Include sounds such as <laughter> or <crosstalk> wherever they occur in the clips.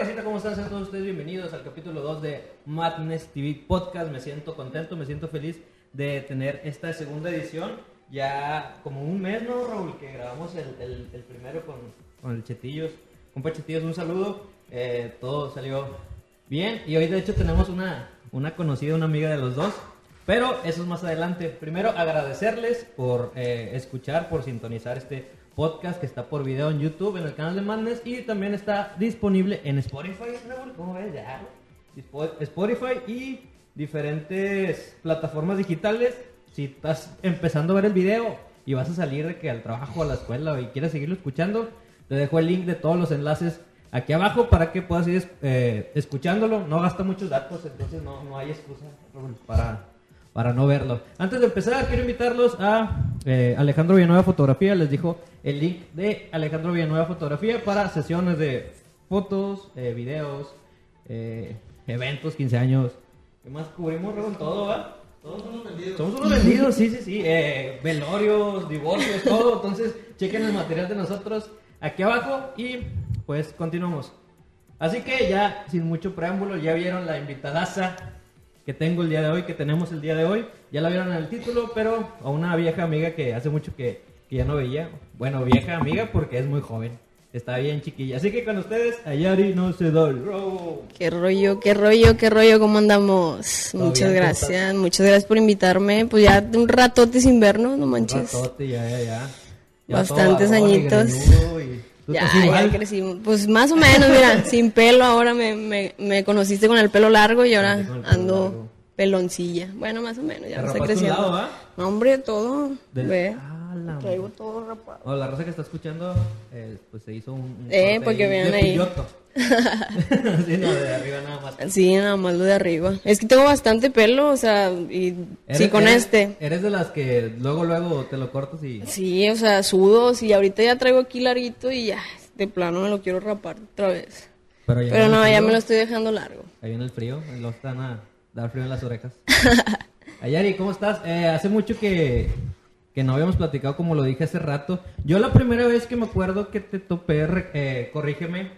Racita, ¿cómo están? Sean todos ustedes bienvenidos al capítulo 2 de Madness TV Podcast. Me siento contento, me siento feliz de tener esta segunda edición. Ya como un mes, ¿no, Raúl? Que grabamos el, el- el primero con, con el Chetillos. Compa Chetillos, un saludo. Eh, todo salió bien. Y hoy, de hecho, tenemos una, una conocida, una amiga de los dos. Pero eso es más adelante. Primero, agradecerles por eh, escuchar, por sintonizar este podcast que está por video en YouTube, en el canal de Madness. Y también está disponible en Spotify. ¿Cómo ves? Ya. Spotify y diferentes plataformas digitales. Si estás empezando a ver el video y vas a salir que al trabajo, a la escuela y quieres seguirlo escuchando, te dejo el link de todos los enlaces aquí abajo para que puedas ir eh, escuchándolo. No gasta muchos datos, entonces no, no hay excusa para, para no verlo. Antes de empezar, quiero invitarlos a eh, Alejandro Villanueva Fotografía. Les dijo el link de Alejandro Villanueva Fotografía para sesiones de fotos, eh, videos, eh, eventos, 15 años. ¿Qué más cubrimos, Raúl? Todo, ¿va? Todos somos vendidos. Somos unos vendidos, sí, sí, sí. Eh, velorios, divorcios, todo. Entonces, chequen el material de nosotros aquí abajo y pues continuamos. Así que ya, sin mucho preámbulo, ya vieron la invitadaza que tengo el día de hoy, que tenemos el día de hoy. Ya la vieron en el título, pero a una vieja amiga que hace mucho que, que ya no veía. Bueno, vieja amiga porque es muy joven. Está bien chiquilla. Así que con ustedes, Ayari no se da el robo. Qué rollo, qué rollo, qué rollo, ¿cómo andamos? Muchas bien, ¿cómo gracias, muchas gracias por invitarme. Pues ya un ratote sin vernos, no manches. Ratote, ya, ya, ya. Ya Bastantes añitos. y- ¿Tú Ya, estás ya crecimos. Pues más o menos, mira, <laughs> sin pelo, ahora me, me, me conociste con el pelo largo y ahora ando largo. peloncilla. Bueno, más o menos, ¿Te ya un creciendo. lado, va? No, hombre, todo. Del- Ve, Ah, la traigo todo rapado. La raza que está escuchando, eh, pues se hizo un. un Eh, corte para que ahí vean ahí. pilloto. <laughs> sí, no, de arriba nada más. Sí, nada más lo de arriba. Es que tengo bastante pelo, o sea, y sí, con eres- este. Eres de las que luego, luego te lo cortas y. Sí, o sea, sudos y ahorita ya traigo aquí larguito y ya, de plano me lo quiero rapar otra vez. Pero, ya Pero no, ya me lo estoy dejando largo. Ahí viene el frío, luego están a dar frío en las orejas. <laughs> Ayari, ¿cómo estás? Eh, hace mucho que, que no habíamos platicado, como lo dije hace rato. Yo la primera vez que me acuerdo que te topé, eh, corrígeme,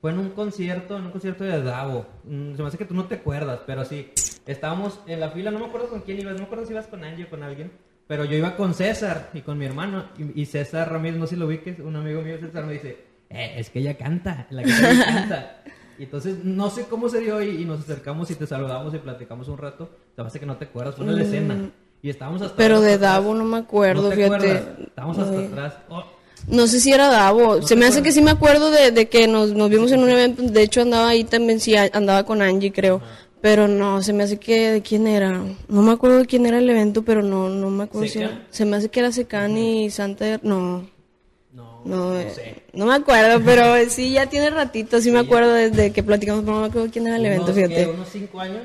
fue en un concierto, en un concierto de Davo. Mm, se me hace que tú no te acuerdas, pero sí. Estábamos en la fila, no me acuerdo con quién ibas, no me acuerdo si ibas con Angie o con alguien. Pero yo iba con César y con mi hermano. Y, y César Ramírez, no sé si lo ubiques, un amigo mío, César, me dice, eh, es que ella canta, la que ella canta. Y entonces, no sé cómo se dio y, y nos acercamos y te saludamos y platicamos un rato. Se me hace que no te acuerdas, fue en la escena. Y estábamos hasta Mm. Pero de atrás. Davo no me acuerdo, ¿No te fíjate. acuerdas? Estábamos hasta Ay. atrás. Oh, No sé si era Davo. ¿No Se me hace que sí me acuerdo de, de que nos, nos vimos en un evento. De hecho, andaba ahí también, sí, andaba con Angie, creo. Pero no, se me hace que de quién era. No me acuerdo de quién era el evento, pero no, no me acuerdo si ¿Secan? era. Se me hace que era Secan y Santa. No, no, no, no eh, sé. no me acuerdo, pero sí, ya tiene ratito. Sí, me acuerdo desde que platicamos, pero no me acuerdo quién era el evento, fíjate. ¿Unos cinco años?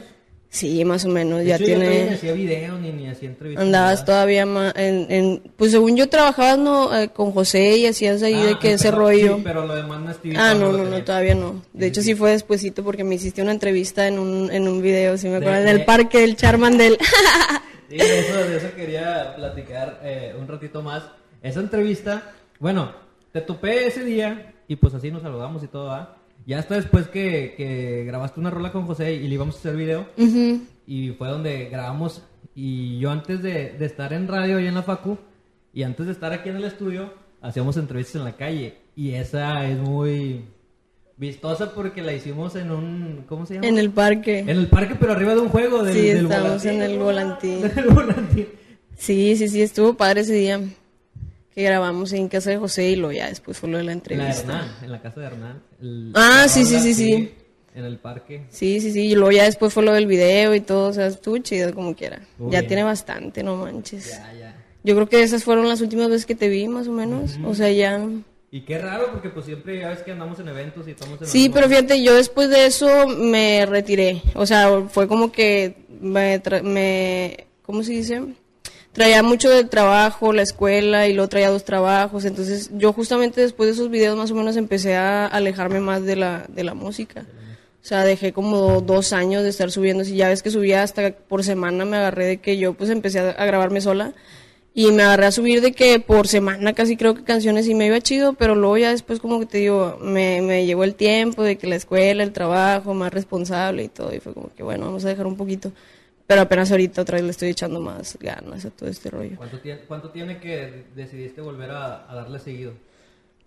Sí, más o menos, ya hecho, yo tiene. hacía video ni, ni hacía entrevistas. Andabas nada. todavía más en, en- pues según yo trabajabas no, Eh, con José y hacías ahí Ah, de que ese rollo. Sí, pero lo de Madness TV Ah, no, lo no, no, tenía. todavía no. De hecho, sí fue despuesito porque me hiciste una entrevista en un, en un video, si me acuerdo, en el parque del Charmandel. <laughs> Sí, de <laughs> eso, de eso quería platicar eh, un ratito más. Esa entrevista, bueno, te topé ese día y pues así nos saludamos y todo, ¿va? Ya hasta después que, que grabaste una rola con José y le íbamos a hacer video y fue donde grabamos y yo antes de, de estar en radio y en la facu y antes de estar aquí en el estudio hacíamos entrevistas en la calle y esa es muy vistosa porque la hicimos en un, ¿cómo se llama? En el parque. En el parque, pero arriba de un juego. Del, Sí, del en el volantín. <laughs> Del volantín. Sí, sí, sí, estuvo padre ese día que grabamos en casa de José y luego ya después fue lo de la La de entrevista. Hernán, en la casa de Hernán. El- Ah, sí, sí, sí, sí. En el parque. Sí, sí, sí, y luego ya después fue lo del video y todo, o sea, estuvo chido como quiera. Ya bien. tiene bastante, no manches. Ya, ya. Yo creo que esas fueron las últimas veces que te vi, más o menos. O sea, ya... Y qué raro porque pues siempre ya ves que andamos en eventos y estamos en... Sí, pero fíjate, yo después de eso me retiré. O sea, fue como que me, me ¿cómo se dice? Traía mucho del trabajo, la escuela y luego traía dos trabajos. Entonces yo justamente después de esos videos más o menos empecé a alejarme más de la, de la música. O sea, dejé como dos años de estar subiendo. Si ya ves que subía hasta por semana, me agarré de que yo pues empecé a, grabarme sola. Y me agarré a subir de que por semana casi creo que canciones y me iba chido, pero luego ya después como que te digo, me, me llegó el tiempo de que la escuela, el trabajo, más responsable y todo, y fue como que bueno, vamos a dejar un poquito. Pero apenas ahorita otra vez le estoy echando más ganas a todo este rollo. ¿Cuánto tiene, cuánto tiene que decidiste volver a, a darle seguido?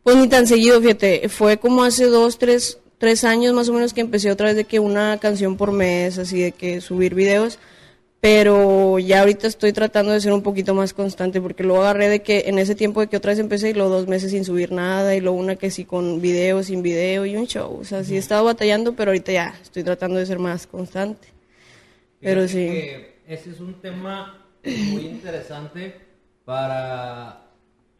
Pues ni tan seguido, fíjate, fue como hace dos, tres, tres años más o menos que empecé otra vez de que una canción por mes, así de que subir videos pero ya ahorita estoy tratando de ser un poquito más constante porque luego agarré de que en ese tiempo de que otra vez empecé y luego dos meses sin subir nada y luego una que sí con video, sin video y un show, o sea, sí he estado batallando, pero ahorita ya estoy tratando de ser más constante. Pero sí. ese es un tema muy interesante para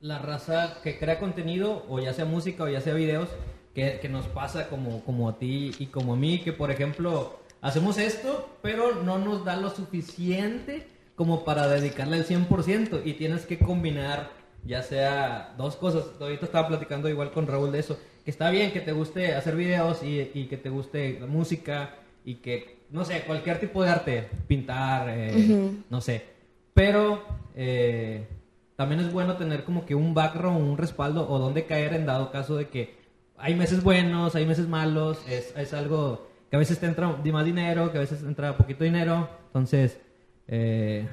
la raza que crea contenido, o ya sea música o ya sea videos, que, que nos pasa como, como a ti y como a mí, que por ejemplo hacemos esto, pero no nos da lo suficiente como para dedicarle el 100% y tienes que combinar ya sea dos cosas. Ahorita estaba platicando igual con Raúl de eso, que está bien que te guste hacer videos y, que te guste la música y que, no sé, cualquier tipo de arte, pintar, eh, no sé, pero eh, también es bueno tener como que un background, un respaldo o donde caer en dado caso de que hay meses buenos, hay meses malos, es, es algo que a veces te entra más dinero, que a veces te entra poquito dinero. Entonces, eh,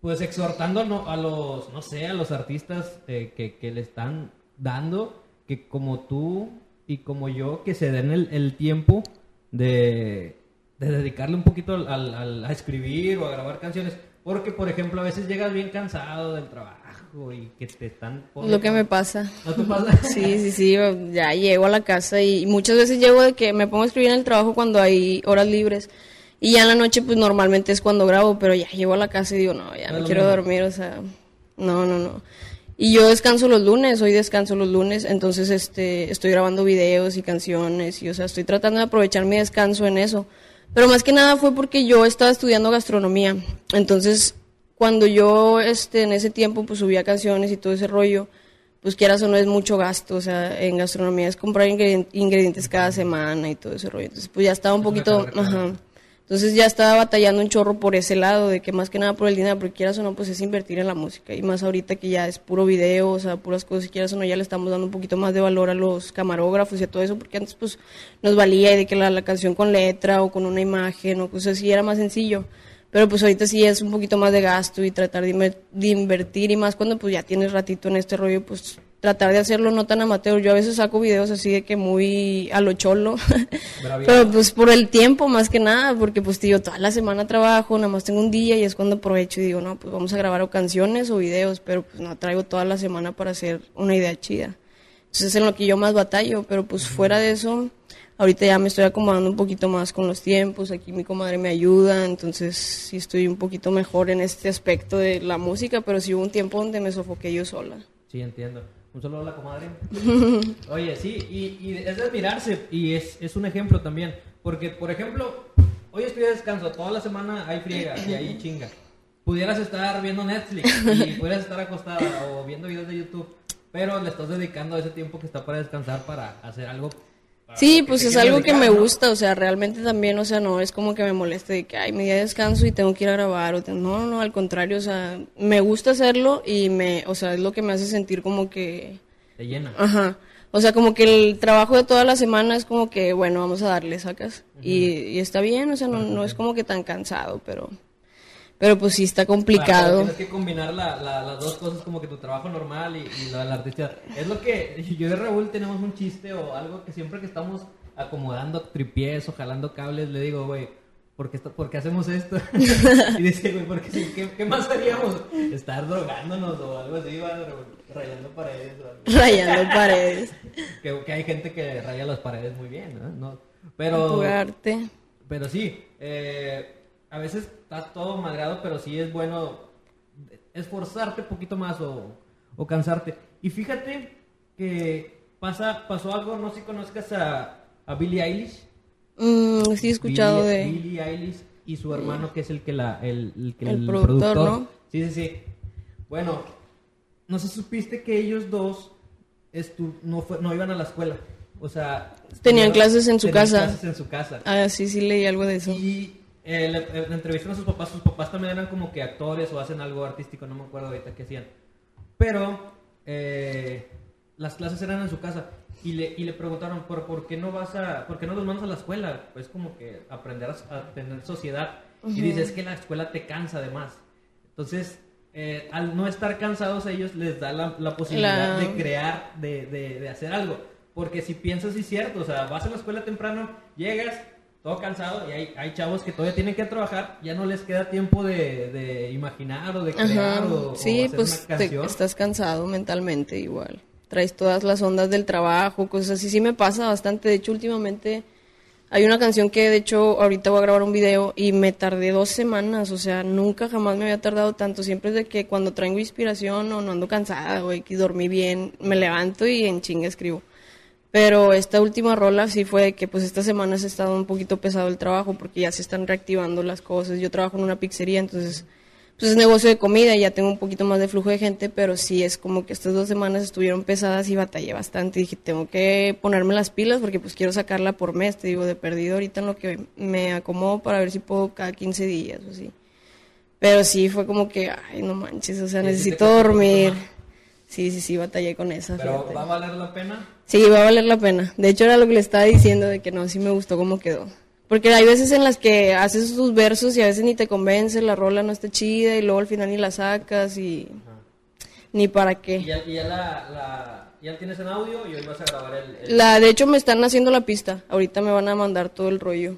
pues exhortando a los, no sé, a los artistas eh, que, le están dando, que como tú y como yo, que se den el, tiempo de, dedicarle un poquito al, a escribir o a grabar canciones. Porque, por ejemplo, a veces llegas bien cansado del trabajo y que te están... Lo que me pasa. ¿No te pasa? <laughs> sí, sí, sí, ya llego a la casa y muchas veces llego de que me pongo a escribir en el trabajo cuando hay horas libres y ya en la noche pues normalmente es cuando grabo, pero ya llego a la casa y digo, no, ya no, quiero dormir, o sea, no, no, no. Y yo descanso los lunes, hoy descanso los lunes, entonces este, estoy grabando videos y canciones y, o sea, estoy tratando de aprovechar mi descanso en eso. Pero más que nada fue porque yo estaba estudiando gastronomía, entonces cuando yo este, en ese tiempo pues subía canciones y todo ese rollo, pues quieras o no es mucho gasto, o sea, en gastronomía es comprar ingredientes cada semana y todo ese rollo. Entonces pues ya estaba un poquito, ajá. Entonces ya estaba batallando un chorro por ese lado, de que más que nada por el dinero, porque quieras o no, pues es invertir en la música. Y más ahorita que ya es puro video, o sea, puras cosas, si quieras o no, ya le estamos dando un poquito más de valor a los camarógrafos y a todo eso, porque antes pues nos valía de que la, la canción con letra o con una imagen o cosas así era más sencillo. Pero pues ahorita sí es un poquito más de gasto y tratar de, invertir y más cuando pues ya tienes ratito en este rollo, pues tratar de hacerlo no tan amateur. Yo a veces saco videos así de que muy a lo cholo, <laughs> pero pues por el tiempo más que nada, porque pues tío, toda la semana trabajo, nada más tengo un día y es cuando aprovecho y digo, no, pues vamos a grabar o canciones o videos, pero pues no traigo toda la semana para hacer una idea chida. Entonces es en lo que yo más batallo, pero pues fuera de eso Ahorita ya me estoy acomodando un poquito más con los tiempos, aquí mi comadre me ayuda, entonces sí estoy un poquito mejor en este aspecto de la música, pero sí hubo un tiempo donde me sofoqué yo sola. Sí, entiendo. Un saludo a la comadre. <laughs> Oye, sí, y, es de admirarse y es, es un ejemplo también, porque por ejemplo, hoy estoy de descanso, toda la semana hay friega y hay chinga. Pudieras estar viendo Netflix y <laughs> pudieras estar acostada o viendo videos de YouTube, pero le estás dedicando ese tiempo que está para descansar para hacer algo Sí, pues es algo que me gusta, o sea, realmente también, o sea, no es como que me moleste de que, ay, me día de descanso y tengo que ir a grabar, o no, no, al contrario, o sea, me gusta hacerlo y me, o sea, es lo que me hace sentir como que... Te llena. Ajá, o sea, como que el trabajo de toda la semana es como que, bueno, vamos a darle, sacas, y, está bien, o sea, no, no es como que tan cansado, pero... Pero pues sí está complicado. tienes que combinar las dos cosas, como que tu trabajo normal y, y la, la artista. Es lo que yo y Raúl tenemos un chiste o algo que siempre que estamos acomodando tripiés o jalando cables, le digo, güey, ¿por qué, ¿por qué hacemos esto? <laughs> y dice, güey, ¿por qué, ¿qué, más haríamos? Estar drogándonos o algo así, rayando paredes. <laughs> Rayando paredes. que, que, hay gente que raya las paredes muy bien, ¿no? no pero, pero sí, eh a veces está todo madreado, pero sí es bueno esforzarte un poquito más o, o cansarte. Y fíjate que pasa, pasó algo, no sé si conozcas a, a Billie Eilish. Mm, sí, he escuchado de... Billie Eilish y su hermano, que es el que la... El, el, que el, productor, ¿no? Sí, sí, sí. Bueno, no se supiste que ellos dos estu no, fue, no iban a la escuela. O sea... Tenían clases en su tenían casa. clases en su casa. Ah, sí, sí leí algo de eso. Y eh, le, eh, le entrevistan a sus papás, sus papás también eran como que actores o hacen algo artístico, no me acuerdo ahorita qué hacían. Pero eh, las clases eran en su casa y le, y le preguntaron, ¿por, ¿por qué no vas a, por qué no los mandas a la escuela? Pues como que aprender a, a tener sociedad. Y dice, es que la escuela te cansa además. Entonces, eh, al no estar cansados ellos les da la, la posibilidad La- de crear, de, de, de hacer algo. Porque si piensas, sí es cierto, o sea, vas a la escuela temprano, llegas, todo cansado, y hay, hay chavos que todavía tienen que trabajar, ya no les queda tiempo de, de imaginar o de crear Ajá. o, o Sí, hacer pues una te- estás cansado mentalmente igual. Traes todas las ondas del trabajo, cosas así. Sí me pasa bastante. De hecho, últimamente hay una canción que, de hecho, ahorita voy a grabar un video y me tardé dos semanas. O sea, nunca jamás me había tardado tanto. Siempre es de que cuando traigo inspiración o no ando cansada, güey, que dormí bien, me levanto y en chinga escribo. Pero esta última rola sí fue de que pues esta semana se ha estado un poquito pesado el trabajo porque ya se están reactivando las cosas. Yo trabajo en una pizzería, entonces pues es negocio de comida y ya tengo un poquito más de flujo de gente, pero sí es como que estas dos semanas estuvieron pesadas y batallé bastante. Dije, tengo que ponerme las pilas porque pues quiero sacarla por mes, te digo, de perdido ahorita en lo que me acomodo para ver si puedo cada 15 días o así. Pero sí fue como que, ay, no manches, o sea, necesito dormir. Sí, sí, sí, batallé con esa. Pero fíjate. ¿va a valer la pena? Sí, va a valer la pena. De hecho, era lo que le estaba diciendo de que no, sí me gustó cómo quedó. Porque hay veces en las que haces tus versos y a veces ni te convence, la rola no está chida y luego al final ni la sacas y ni para ¿Y qué. ya, y ya la, la- ya tienes en audio y hoy vas a grabar el... el- La, de hecho, me están haciendo la pista. Ahorita me van a mandar todo el rollo.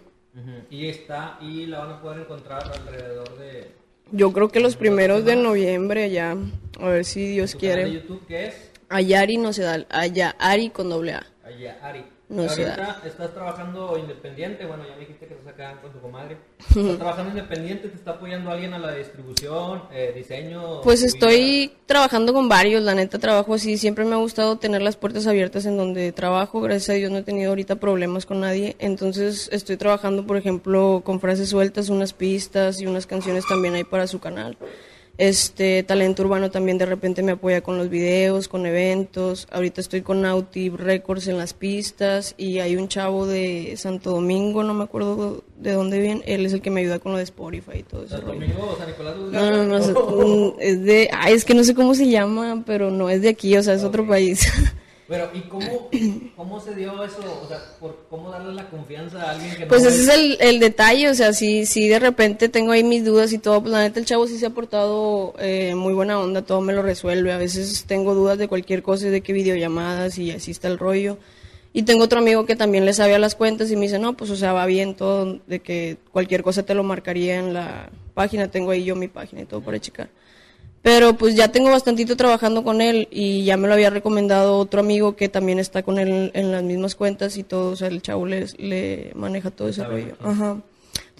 Y está, y la van a poder encontrar alrededor de Yo creo que los primeros de noviembre ya. A ver si Dios tu canal de quiere. YouTube, que es Ayari no se da. Ayari con doble A. allá, Ari. No se Ahorita estás trabajando independiente, bueno, ya me dijiste que estás acá con tu comadre. <laughs> Estás trabajando independiente, te está apoyando alguien a la distribución, eh, diseño. Pues estoy trabajando con varios, la neta trabajo así, siempre me ha gustado tener las puertas abiertas en donde trabajo, gracias a Dios no he tenido ahorita problemas con nadie, entonces estoy trabajando por ejemplo con frases sueltas, unas pistas y unas canciones también hay para su canal. Este talento urbano también de repente me apoya con los videos, con eventos. Ahorita estoy con Nauti Records en las pistas y hay un chavo de Santo Domingo, no me acuerdo de dónde viene, él es el que me ayuda con lo de Spotify y todo eso. Santo Domingo o San Nicolás No, no, no, es de, ay, es que no sé cómo se llama, pero no es de aquí, o sea, es otro país. <laughs> Pero, ¿y cómo, cómo se dio eso? O sea, por, ¿cómo darle la confianza a alguien que no Pues ese es el, el detalle, o sea, si, si de repente tengo ahí mis dudas y todo, pues la neta el chavo sí se ha portado eh, muy buena onda, todo me lo resuelve. A veces tengo dudas de cualquier cosa, de qué videollamadas y así está el rollo. Y tengo otro amigo que también le sabe a las cuentas y me dice, no, pues o sea, va bien todo, de que cualquier cosa te lo marcaría en la página, tengo ahí yo mi página y todo para checar. Pero pues ya tengo bastantito trabajando con él y ya me lo había recomendado otro amigo que también está con él en las mismas cuentas y todo, o sea, el chavo le, le maneja todo ese rollo. Ajá.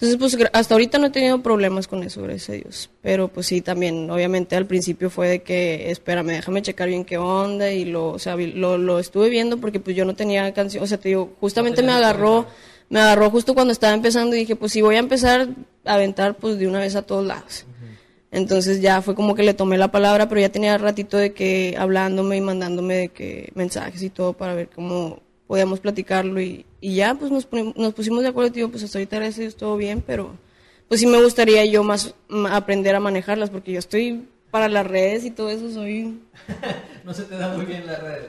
Entonces, pues hasta ahorita no he tenido problemas con eso, gracias a Dios. Pero pues sí, también, obviamente al principio fue de que, espérame, déjame checar bien qué onda y lo, o sea, lo, lo estuve viendo porque pues yo no tenía canción, o sea, te digo, justamente me agarró, me agarró justo cuando estaba empezando y dije, pues si voy a empezar a aventar, pues de una vez a todos lados. Entonces ya fue como que le tomé la palabra, pero ya tenía ratito de que hablándome y mandándome de que mensajes y todo para ver cómo podíamos platicarlo y, y ya pues nos, nos pusimos de acuerdo, tío, pues hasta ahorita gracias Dios todo bien, pero pues sí me gustaría yo más aprender a manejarlas porque yo estoy para las redes y todo eso soy <laughs> no se te da muy bien la red.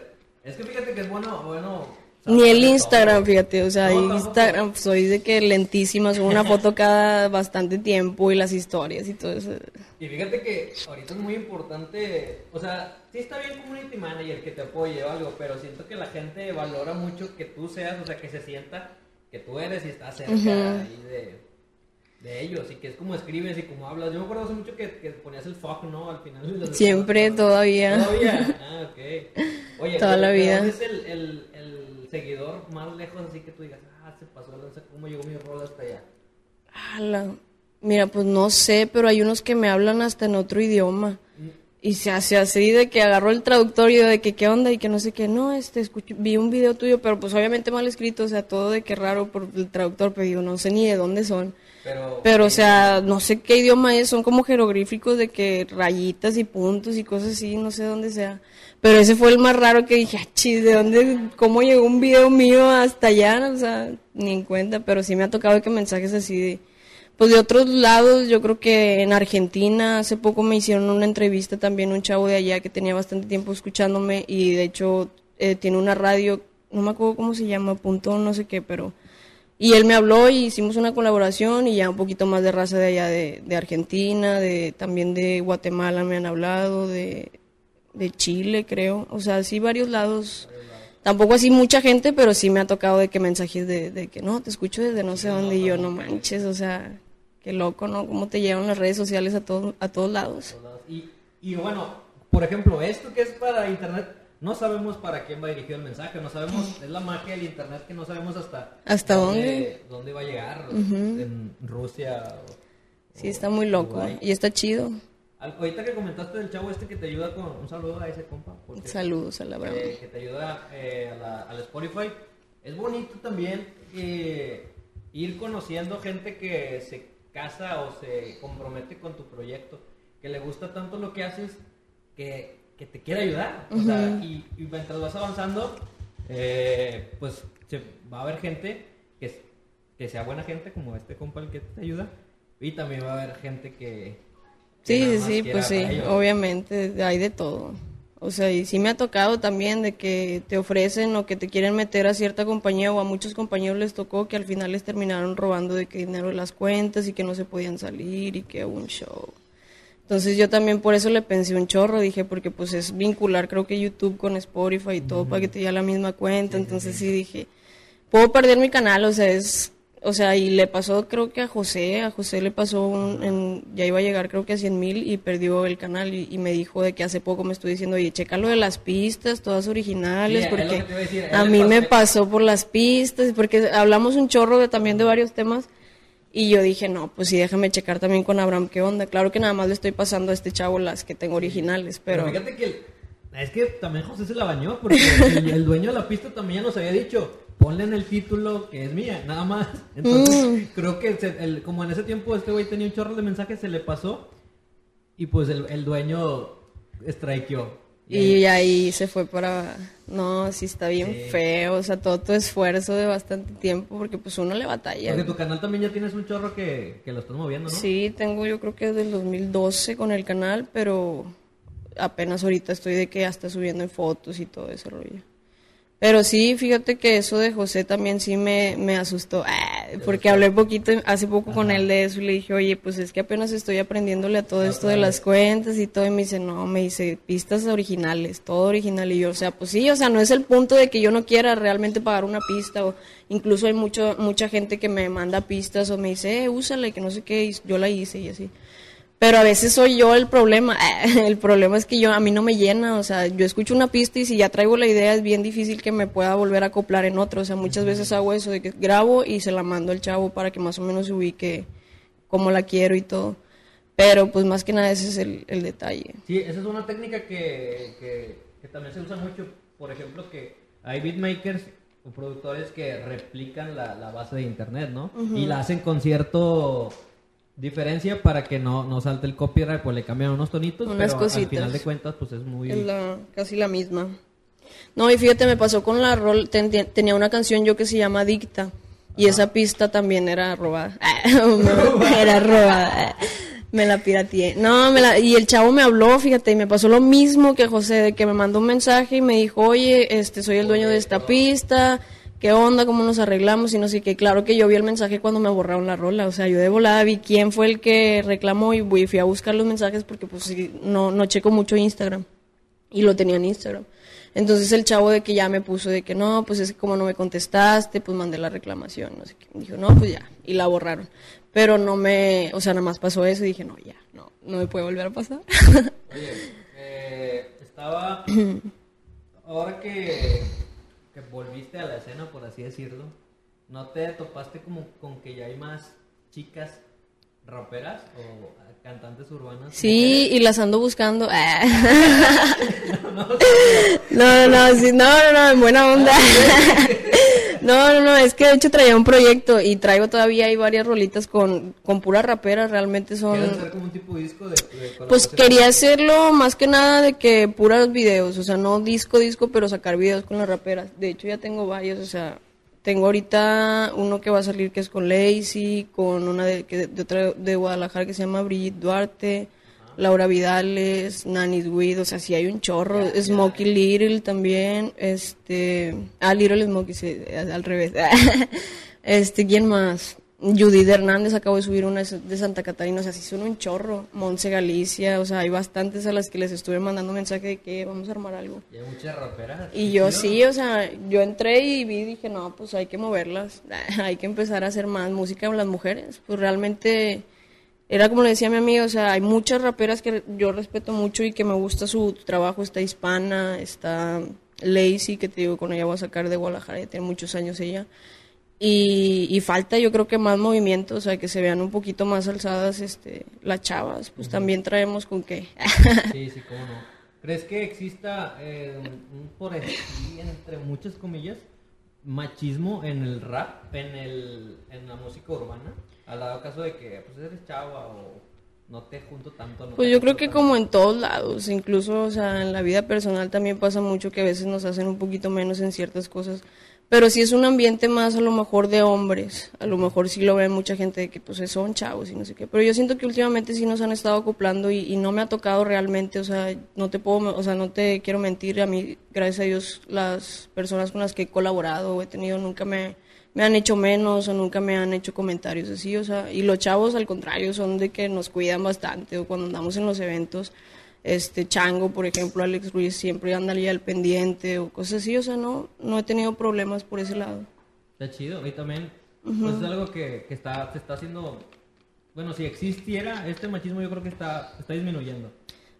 Es que fíjate que es bueno, bueno. Ni el Instagram, fíjate, o sea. Instagram soy de que lentísima, subo una foto <laughs> cada bastante tiempo y las historias y todo eso. Y fíjate que ahorita es muy importante, o sea, sí está bien community manager que te apoye o algo, pero siento que la gente valora mucho que tú seas, o sea, que se sienta que tú eres y estás cerca ahí de, de ellos y que es como escribes y como hablas. Yo me acuerdo hace mucho que, que ponías el fuck, ¿no? Al final. Siempre, todavía. Todavía. Ah, ok. Oye, <laughs> Toda la ¿de- de vida. es el seguidor más lejos así que tú digas, ah, se pasó, de lanza, ¿cómo llegó mi rol hasta allá? Ala. Mira, pues no sé, pero hay unos que me hablan hasta en otro idioma. Y se hace así de que agarró el traductor y yo de que qué onda y que no sé qué. No, este, escuché- vi un video tuyo, pero pues obviamente mal escrito, o sea, todo de que raro por el traductor, pero digo, no sé ni de dónde son. Pero, Pero, o sea, no sé qué idioma es, son como jeroglíficos de que rayitas y puntos y cosas así, no sé dónde sea. Pero ese fue el más raro que dije, ah, chis, ¿de dónde, cómo llegó un video mío hasta allá? O sea, ni en cuenta, pero sí me ha tocado que mensajes así de, Pues de otros lados, yo creo que en Argentina hace poco me hicieron una entrevista también un chavo de allá que tenía bastante tiempo escuchándome y de hecho eh, tiene una radio, no me acuerdo cómo se llama, punto no sé qué, pero... Y él me habló y hicimos una colaboración y ya un poquito más de raza de allá de, de Argentina, de también de Guatemala me han hablado, de, de Chile creo, o sea, sí varios lados. Tampoco así mucha gente, pero sí me ha tocado de que mensajes de, de que no, te escucho desde no sé dónde y yo no manches, o sea, qué loco, ¿no? Cómo te llevan las redes sociales a, todos a todos lados. Y, y bueno, por ejemplo, esto que es para internet, no sabemos para quién va dirigido el mensaje, no sabemos, es la magia del internet que no sabemos hasta, ¿Hasta dónde? dónde va a llegar, en Rusia. o- Sí, está muy loco y está chido. Ahorita que comentaste del chavo este que te ayuda con un saludo a ese compa, porque, Saludos a la brava. eh, que te ayuda eh, a la- al Spotify. Es bonito también eh, ir conociendo gente que se casa o se compromete con tu proyecto, que le gusta tanto lo que haces, que, que te quiere ayudar. O sea, y, y mientras vas avanzando, eh, pues se- va a haber gente que, que sea buena gente, como este compa el que te ayuda, y también va a haber gente que... Sí, sí, sí, pues sí, ellos. obviamente hay de todo. O sea, y sí me ha tocado también de que te ofrecen o que te quieren meter a cierta compañía o a muchos compañeros les tocó que al final les terminaron robando de que dinero de las cuentas y que no se podían salir y que un show. Entonces yo también por eso le pensé un chorro, dije, porque pues es vincular creo que YouTube con Spotify y todo para que te llegue la misma cuenta, entonces sí dije, puedo perder mi canal, o sea, es, o sea, y le pasó creo que a José, a José le pasó, un, en- ya iba a llegar creo que a 100 mil y perdió el canal y, y me dijo de que hace poco me estuve diciendo, oye, checa lo de las pistas, todas originales, porque a decir, mí pasó- me pasó por las pistas, porque hablamos un chorro de, también de varios temas. Y yo dije, no, pues sí, déjame checar también con Abraham qué onda. Claro que nada más le estoy pasando a este chavo las que tengo originales, pero... Pero fíjate que el- es que también José se la bañó porque el, el dueño de la pista también ya nos había dicho, ponle en el título que es mía, nada más. <laughs> Entonces, Mm. creo que se- el- como en ese tiempo este güey tenía un chorro de mensajes, se le pasó y pues el, el dueño strikeó. Y ahí se fue para... No, sí está bien Sí. feo, o sea, todo tu esfuerzo de bastante tiempo, porque pues uno le batalla. Porque tu canal también ya tienes un chorro que, que lo estás moviendo, ¿no? Sí, tengo yo creo que desde el 2012 con el canal, pero apenas ahorita estoy de que hasta subiendo en fotos y todo ese rollo. Pero sí, fíjate que eso de José también sí me, me asustó, ah, porque hablé poquito, hace poco con él de eso y le dije, oye, pues es que apenas estoy aprendiéndole a todo esto de las cuentas y todo, y me dice, no, me dice, pistas originales, todo original, y yo, o sea, pues sí, o sea, no es el punto de que yo no quiera realmente pagar una pista, o incluso hay mucho, mucha gente que me manda pistas o me dice, eh, úsala y que no sé qué, y yo la hice y así. Pero a veces soy yo el problema. <laughs> El problema es que yo a mí no me llena, o sea, yo escucho una pista y si ya traigo la idea es bien difícil que me pueda volver a acoplar en otro, o sea, muchas veces hago eso de que grabo y se la mando al chavo para que más o menos se ubique cómo la quiero y todo. Pero pues más que nada ese es el, el detalle. Sí, esa es una técnica que, que, que también se usa mucho. Por ejemplo, que hay beatmakers o productores que replican la, la base de internet, ¿no? Y la hacen con cierto diferencia para que no, no salte el copyright, pues le cambian unos tonitos, Unas pero al final de cuentas, pues es muy... La, casi la misma. No, y fíjate, me pasó con la rol, ten- ten- tenía una canción yo que se llama Dicta, y esa pista también era <laughs> robada. era robada. Me la pirateé. No, me la, y el chavo me habló, fíjate, y me pasó lo mismo que José, de que me mandó un mensaje y me dijo, oye, este, soy el dueño de esta pista, ¿qué onda? ¿Cómo nos arreglamos? Y no sé qué. Claro que yo vi el mensaje cuando me borraron la rola, o sea, yo de volada vi quién fue el que reclamó y fui a buscar los mensajes porque pues sí, no, no checo mucho Instagram y lo tenía en Instagram. Entonces el chavo de que ya me puso de que no, pues es que como no me contestaste, pues mandé la reclamación, no sé qué. Dijo, no, pues ya, y la borraron. Pero no me, o sea, nada más pasó eso y dije, no, ya, no, no me puede volver a pasar. Oye, eh, estaba... <clears throat> Ahora que, que volviste a la escena, por así decirlo, ¿no te topaste como con que ya hay más chicas raperas o cantantes urbanas? Sí, y las ando buscando. Ah. <laughs> No, no, no, sí, no, no, en buena onda. <laughs> No, no, no, es que de hecho traía un proyecto y traigo todavía hay varias rolitas con, con pura rapera, realmente son... ¿Quieres hacer como un tipo de disco de, de Pues quería hacerlo más que nada de que puras videos, o sea, no disco, disco, pero sacar videos con las raperas. De hecho ya tengo varios, o sea, tengo ahorita uno que va a salir que es con Lacey, con una de, que de, otra de Guadalajara que se llama Brigitte Duarte, Laura Vidales, Nani Weed, o sea, sí hay un chorro, Smokey Little también, este, ah, Little Smokey, sí, al revés, <laughs> este, ¿quién más? Judith Hernández acabo de subir una de Santa Catarina, o sea, sí son un chorro. Monse Galicia, o sea, hay bastantes a las que les estuve mandando mensaje de que vamos a armar algo. Y hay muchas raperas. Y yo sí, o sea, yo entré y vi y dije, no, pues hay que moverlas, <laughs> hay que empezar a hacer más música con las mujeres. Pues realmente era como le decía a mi amigo, o sea, hay muchas raperas que yo respeto mucho y que me gusta su trabajo. Está Hispana, está Lacey, que te digo, con ella voy a sacar de Guadalajara, ya tiene muchos años ella. Y, falta yo creo que más movimiento, o sea, que se vean un poquito más alzadas este, las chavas, pues también traemos con qué. sí, sí, cómo no. ¿Crees que exista eh, un por aquí, entre muchas comillas, machismo en el rap, en, el, en la música urbana? Al dado caso de que pues eres chava o no te junto tanto. pues yo creo que como en todos lados, incluso, o sea, en la vida personal también pasa mucho que a veces nos hacen un poquito menos en ciertas cosas pero si es un ambiente más a lo mejor de hombres, a lo mejor sí lo ven mucha gente de que pues son chavos y no sé qué, pero yo siento que últimamente sí nos han estado acoplando y, no me ha tocado realmente, o sea, no te puedo, o sea, no te quiero mentir, a mí, gracias a Dios, las personas con las que he colaborado o he tenido nunca me, me han hecho menos o nunca me han hecho comentarios así, o sea, y los chavos al contrario son de que nos cuidan bastante o cuando andamos en los eventos este Chango, por ejemplo, Alex Ruiz siempre anda al pendiente o cosas así, o sea, no, no he tenido problemas por ese lado. Está chido, y también pues, es algo que, que está, se está haciendo, bueno, si existiera este machismo yo creo que está, está disminuyendo.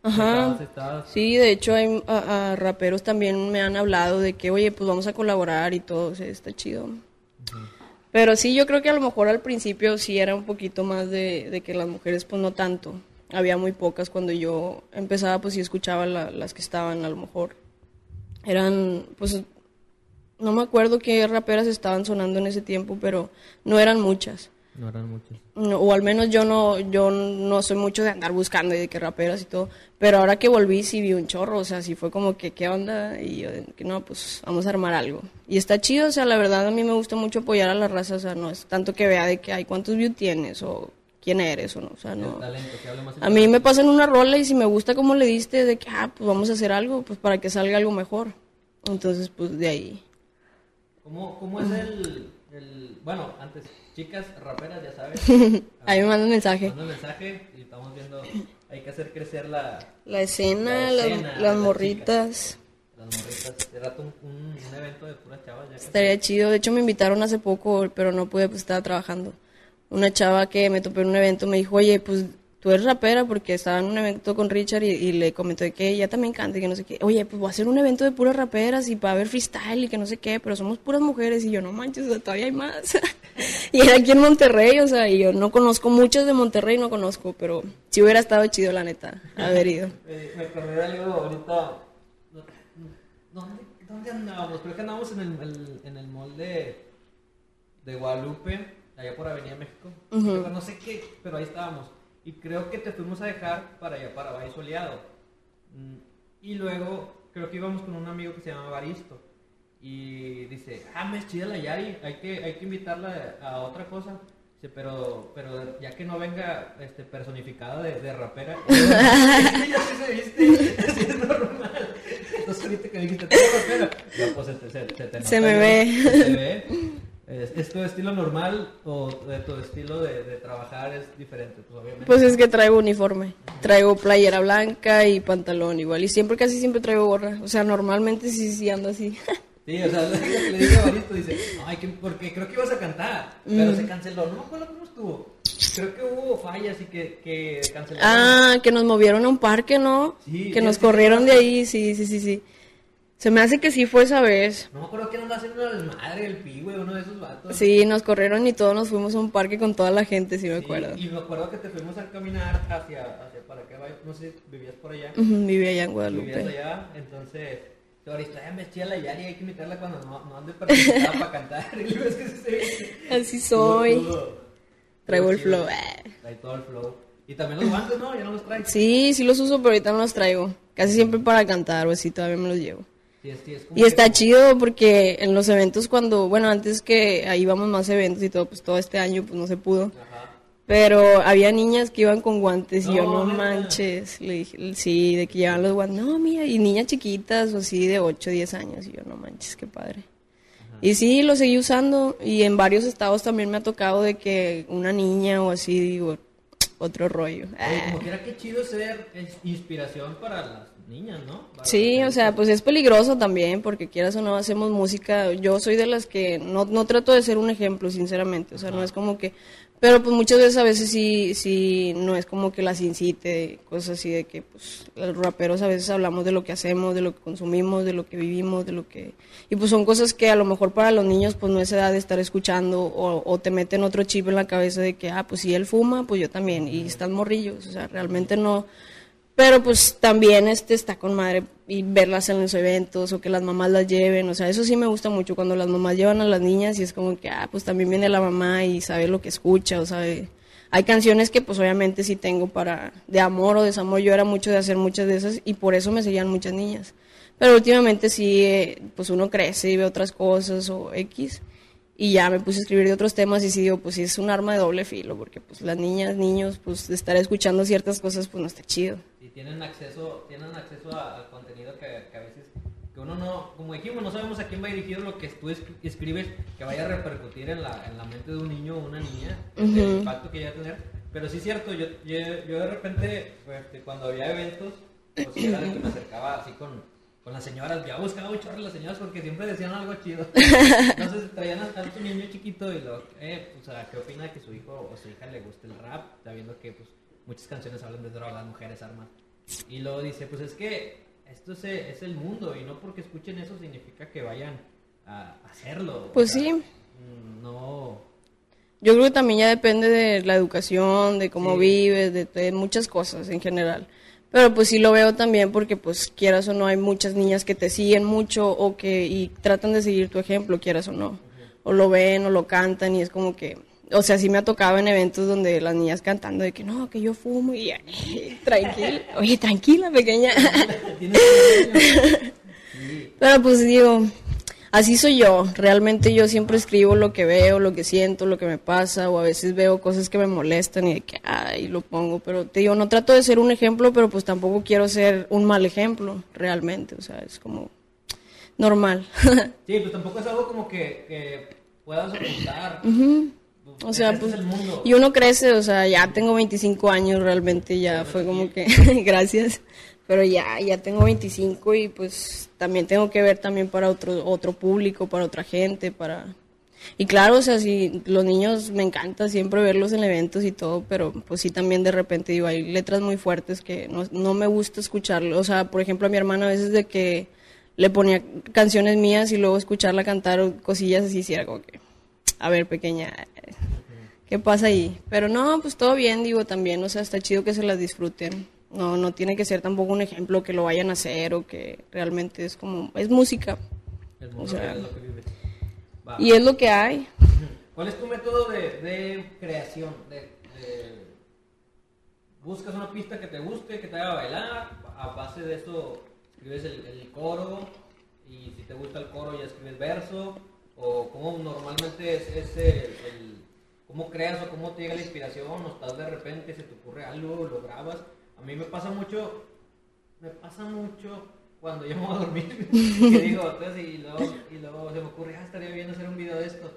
Ajá. Sí, de hecho hay a, raperos también me han hablado de que, oye, pues vamos a colaborar y todo, o sea, está chido. Pero sí, yo creo que a lo mejor al principio sí era un poquito más de, de que las mujeres, pues no tanto había muy pocas cuando yo empezaba, pues sí escuchaba las que estaban, a lo mejor. Eran, pues, no me acuerdo qué raperas estaban sonando en ese tiempo, pero no eran muchas. No eran muchas. o al menos yo no, yo no soy mucho de andar buscando y de qué raperas y todo. Pero ahora que volví sí vi un chorro, o sea, sí fue como que, ¿qué onda? Y yo, que no, pues vamos a armar algo. Y está chido, o sea, la verdad a mí me gusta mucho apoyar a la raza, o sea, no es tanto que vea de que, hay ¿cuántos views tienes? O quién eres o no. O sea, no. a mí me pasan una rola y si me gusta como le diste, de que, ah, pues vamos a hacer algo, pues para que salga algo mejor. Entonces, pues de ahí. ¿Cómo, cómo es el, el, Bueno, antes, chicas raperas, ya sabes. <laughs> ahí me mandan mensaje. Mandan mensaje y estamos viendo, hay que hacer crecer la... La escena, las, morritas. Las morritas. De rato un, un, evento de puras chavas. Ya Estaría chido. De hecho, me invitaron hace poco, pero no pude, pues estaba trabajando una chava que me topé en un evento me dijo, oye, pues tú eres rapera porque estaba en un evento con Richard y, le comentó que ella también canta y que no sé qué. Oye, pues voy a hacer un evento de puras raperas y para ver freestyle y que no sé qué, pero somos puras mujeres y yo no manches, todavía hay más. <laughs> y era aquí en Monterrey, o sea, y yo no conozco muchas de Monterrey, no conozco, pero si hubiera estado chido, la neta, haber ido. <laughs> me acordé algo ahorita. ¿Dónde, ¿Dónde andábamos? Creo que andábamos en el, en el mall de, de Guadalupe allá por Avenida México. No sé qué, pero ahí estábamos. Y creo que te fuimos a dejar para allá, para Valle Soleado. Mm, y luego creo que íbamos con un amigo que se llama Baristo. Y dice, ah, me es chida la Yari, hay que, hay que invitarla a otra cosa. Dice, pero, pero ya que no venga este, personificada de, de rapera. <laughs> ya se viste, <laughs> así es normal. Entonces ahorita que dijiste, ¿tú rapera? Ya, pues se, se, se me ve. Se ve. ¿Es, tu estilo normal o de tu estilo de, trabajar es diferente? Pues, obviamente. pues es que traigo uniforme. Traigo playera blanca y pantalón igual. Y siempre, casi siempre traigo gorra. O sea, normalmente sí, sí ando así. <laughs> Sí, o sea, <laughs> le digo a Barito, dice, ay, que, porque creo que ibas a cantar, pero mm. se canceló. No me acuerdo cómo estuvo. Creo que hubo fallas y que, que cancelaron. Ah, que nos movieron a un parque, ¿no? Sí. Que nos corrieron de ahí, sí, sí, sí, sí. Se me hace que sí fue esa vez. No me acuerdo quién andaba haciendo la desmadre, el pi, güey, uno de esos vatos. Sí, nos corrieron y todos nos fuimos a un parque con toda la gente, sí me acuerdo. Y me acuerdo que te fuimos a caminar hacia, hacia para qué no sé, vivías por allá. vivía allá en Guadalupe. Vivías allá, entonces, ahorita ya me a la Yari, hay que invitarla cuando no, no ande para, cantar. <laughs> Y ves que se Así soy. Traigo el flow. Trae todo el flow. Y también los guantes, ¿no? ¿Ya no los traes? Sí, sí los uso, pero ahorita no los traigo. Casi siempre para cantar, o así, todavía me los llevo. Y está chido porque en los eventos cuando, bueno, antes que ahí íbamos más eventos y todo, pues todo este año pues no se pudo. Ajá. Pero había niñas que iban con guantes y yo, No, manches. Le dije, sí, de que llevaban los guantes. No, mira, y niñas chiquitas o así de 8, 10 años. Y yo, no manches, qué padre. Y sí, lo seguí usando. Y en varios estados también me ha tocado de que una niña o así, digo, otro rollo. Oye, Ah. como quiera, qué chido ser inspiración para las niñas, ¿no? Para Sí, o sea, pues es peligroso también, porque quieras o no hacemos música. Yo soy de las que no, no trato de ser un ejemplo, sinceramente. O sea, no es como que. Pero pues muchas veces a veces sí, sí, no es como que las incite, cosas así de que, pues, los raperos a veces hablamos de lo que hacemos, de lo que consumimos, de lo que vivimos, de lo que. Y pues son cosas que a lo mejor para los niños, pues no es edad de estar escuchando, o, o te meten otro chip en la cabeza de que, ah, pues si él fuma, pues yo también, y están morrillos. O sea, realmente no. Pero pues también este está con madre y verlas en los eventos o que las mamás las lleven, o sea, eso sí me gusta mucho cuando las mamás llevan a las niñas y es como que, ah, pues también viene la mamá y sabe lo que escucha, o sabe. Hay canciones que pues obviamente sí tengo para de amor o desamor, yo era mucho de hacer muchas de esas y por eso me seguían muchas niñas. Pero últimamente sí, eh, pues uno crece y ve otras cosas o X y ya me puse a escribir de otros temas y sí digo, pues sí es un arma de doble filo, porque pues las niñas, niños, pues estar escuchando ciertas cosas pues no está chido. Tienen acceso, tienen acceso a- al contenido que, que a veces, que uno no, como dijimos, no sabemos a quién va dirigido lo que tú es- escribes, que vaya a repercutir en la, en la mente de un niño o una niña, el impacto que vaya a tener. Pero sí es cierto, yo, yo, yo de repente, este, cuando había eventos, pues era de que me acercaba así con, con las señoras, ya buscaba un chorro las señoras porque siempre decían algo chido. <laughs> Entonces traían a, a tu niño chiquito y lo, eh, sea, ¿qué opina que su hijo o su hija le guste el rap? Sabiendo que pues muchas canciones hablan de drogas, mujeres, armas. Y luego dice, pues es que esto es, es el mundo y no porque escuchen eso significa que vayan a hacerlo. O Pues sea, sí. No. Yo creo que también ya depende de la educación, de cómo Sí. vives, de, de muchas cosas en general. Pero pues sí lo veo también porque pues quieras o no hay muchas niñas que te siguen mucho o que y tratan de seguir tu ejemplo, quieras o no. O lo ven o lo cantan y es como que, o sea, sí me ha tocado en eventos donde las niñas cantando de que no, que yo fumo y <laughs> tranquila, oye, tranquila, pequeña. <laughs> Pero pues digo, así soy yo. Realmente yo siempre escribo lo que veo, lo que siento, lo que me pasa, o a veces veo cosas que me molestan y de que, ay, lo pongo. Pero te digo, no trato de ser un ejemplo, pero pues tampoco quiero ser un mal ejemplo, realmente. O sea, es como normal. <laughs> Sí, pues tampoco es algo como que, que puedas ocultar. O sea, pues, y uno crece, o sea, ya tengo 25 años, realmente ya fue como que, <laughs> gracias, pero ya, ya tengo 25 y pues también tengo que ver también para otro, otro público, para otra gente, para... Y claro, o sea, si los niños me encanta siempre verlos en eventos y todo, pero pues sí también de repente digo, hay letras muy fuertes que no, no me gusta escucharlo. O sea, por ejemplo, a mi hermana a veces de que le ponía canciones mías y luego escucharla cantar cosillas así, sí era como que, a ver, pequeña, ¿qué pasa ahí? Pero no, pues todo bien, digo, también, o sea, está chido que se las disfruten. No, no tiene que ser tampoco un ejemplo que lo vayan a hacer o que realmente es como, es música. El o sea, es lo que. Y es lo que hay. ¿Cuál es tu método de, de creación? De, de- buscas una pista que te guste, que te haga bailar, a base de eso escribes el, el coro y si te gusta el coro ya escribes verso o cómo normalmente es, es el, el- cómo creas o cómo te llega la inspiración o estás de repente se te ocurre algo lo grabas a mí me pasa mucho me pasa mucho cuando <laughs> yo me voy a dormir que digo entonces y luego, y luego se me ocurre ah estaría bien hacer un video de esto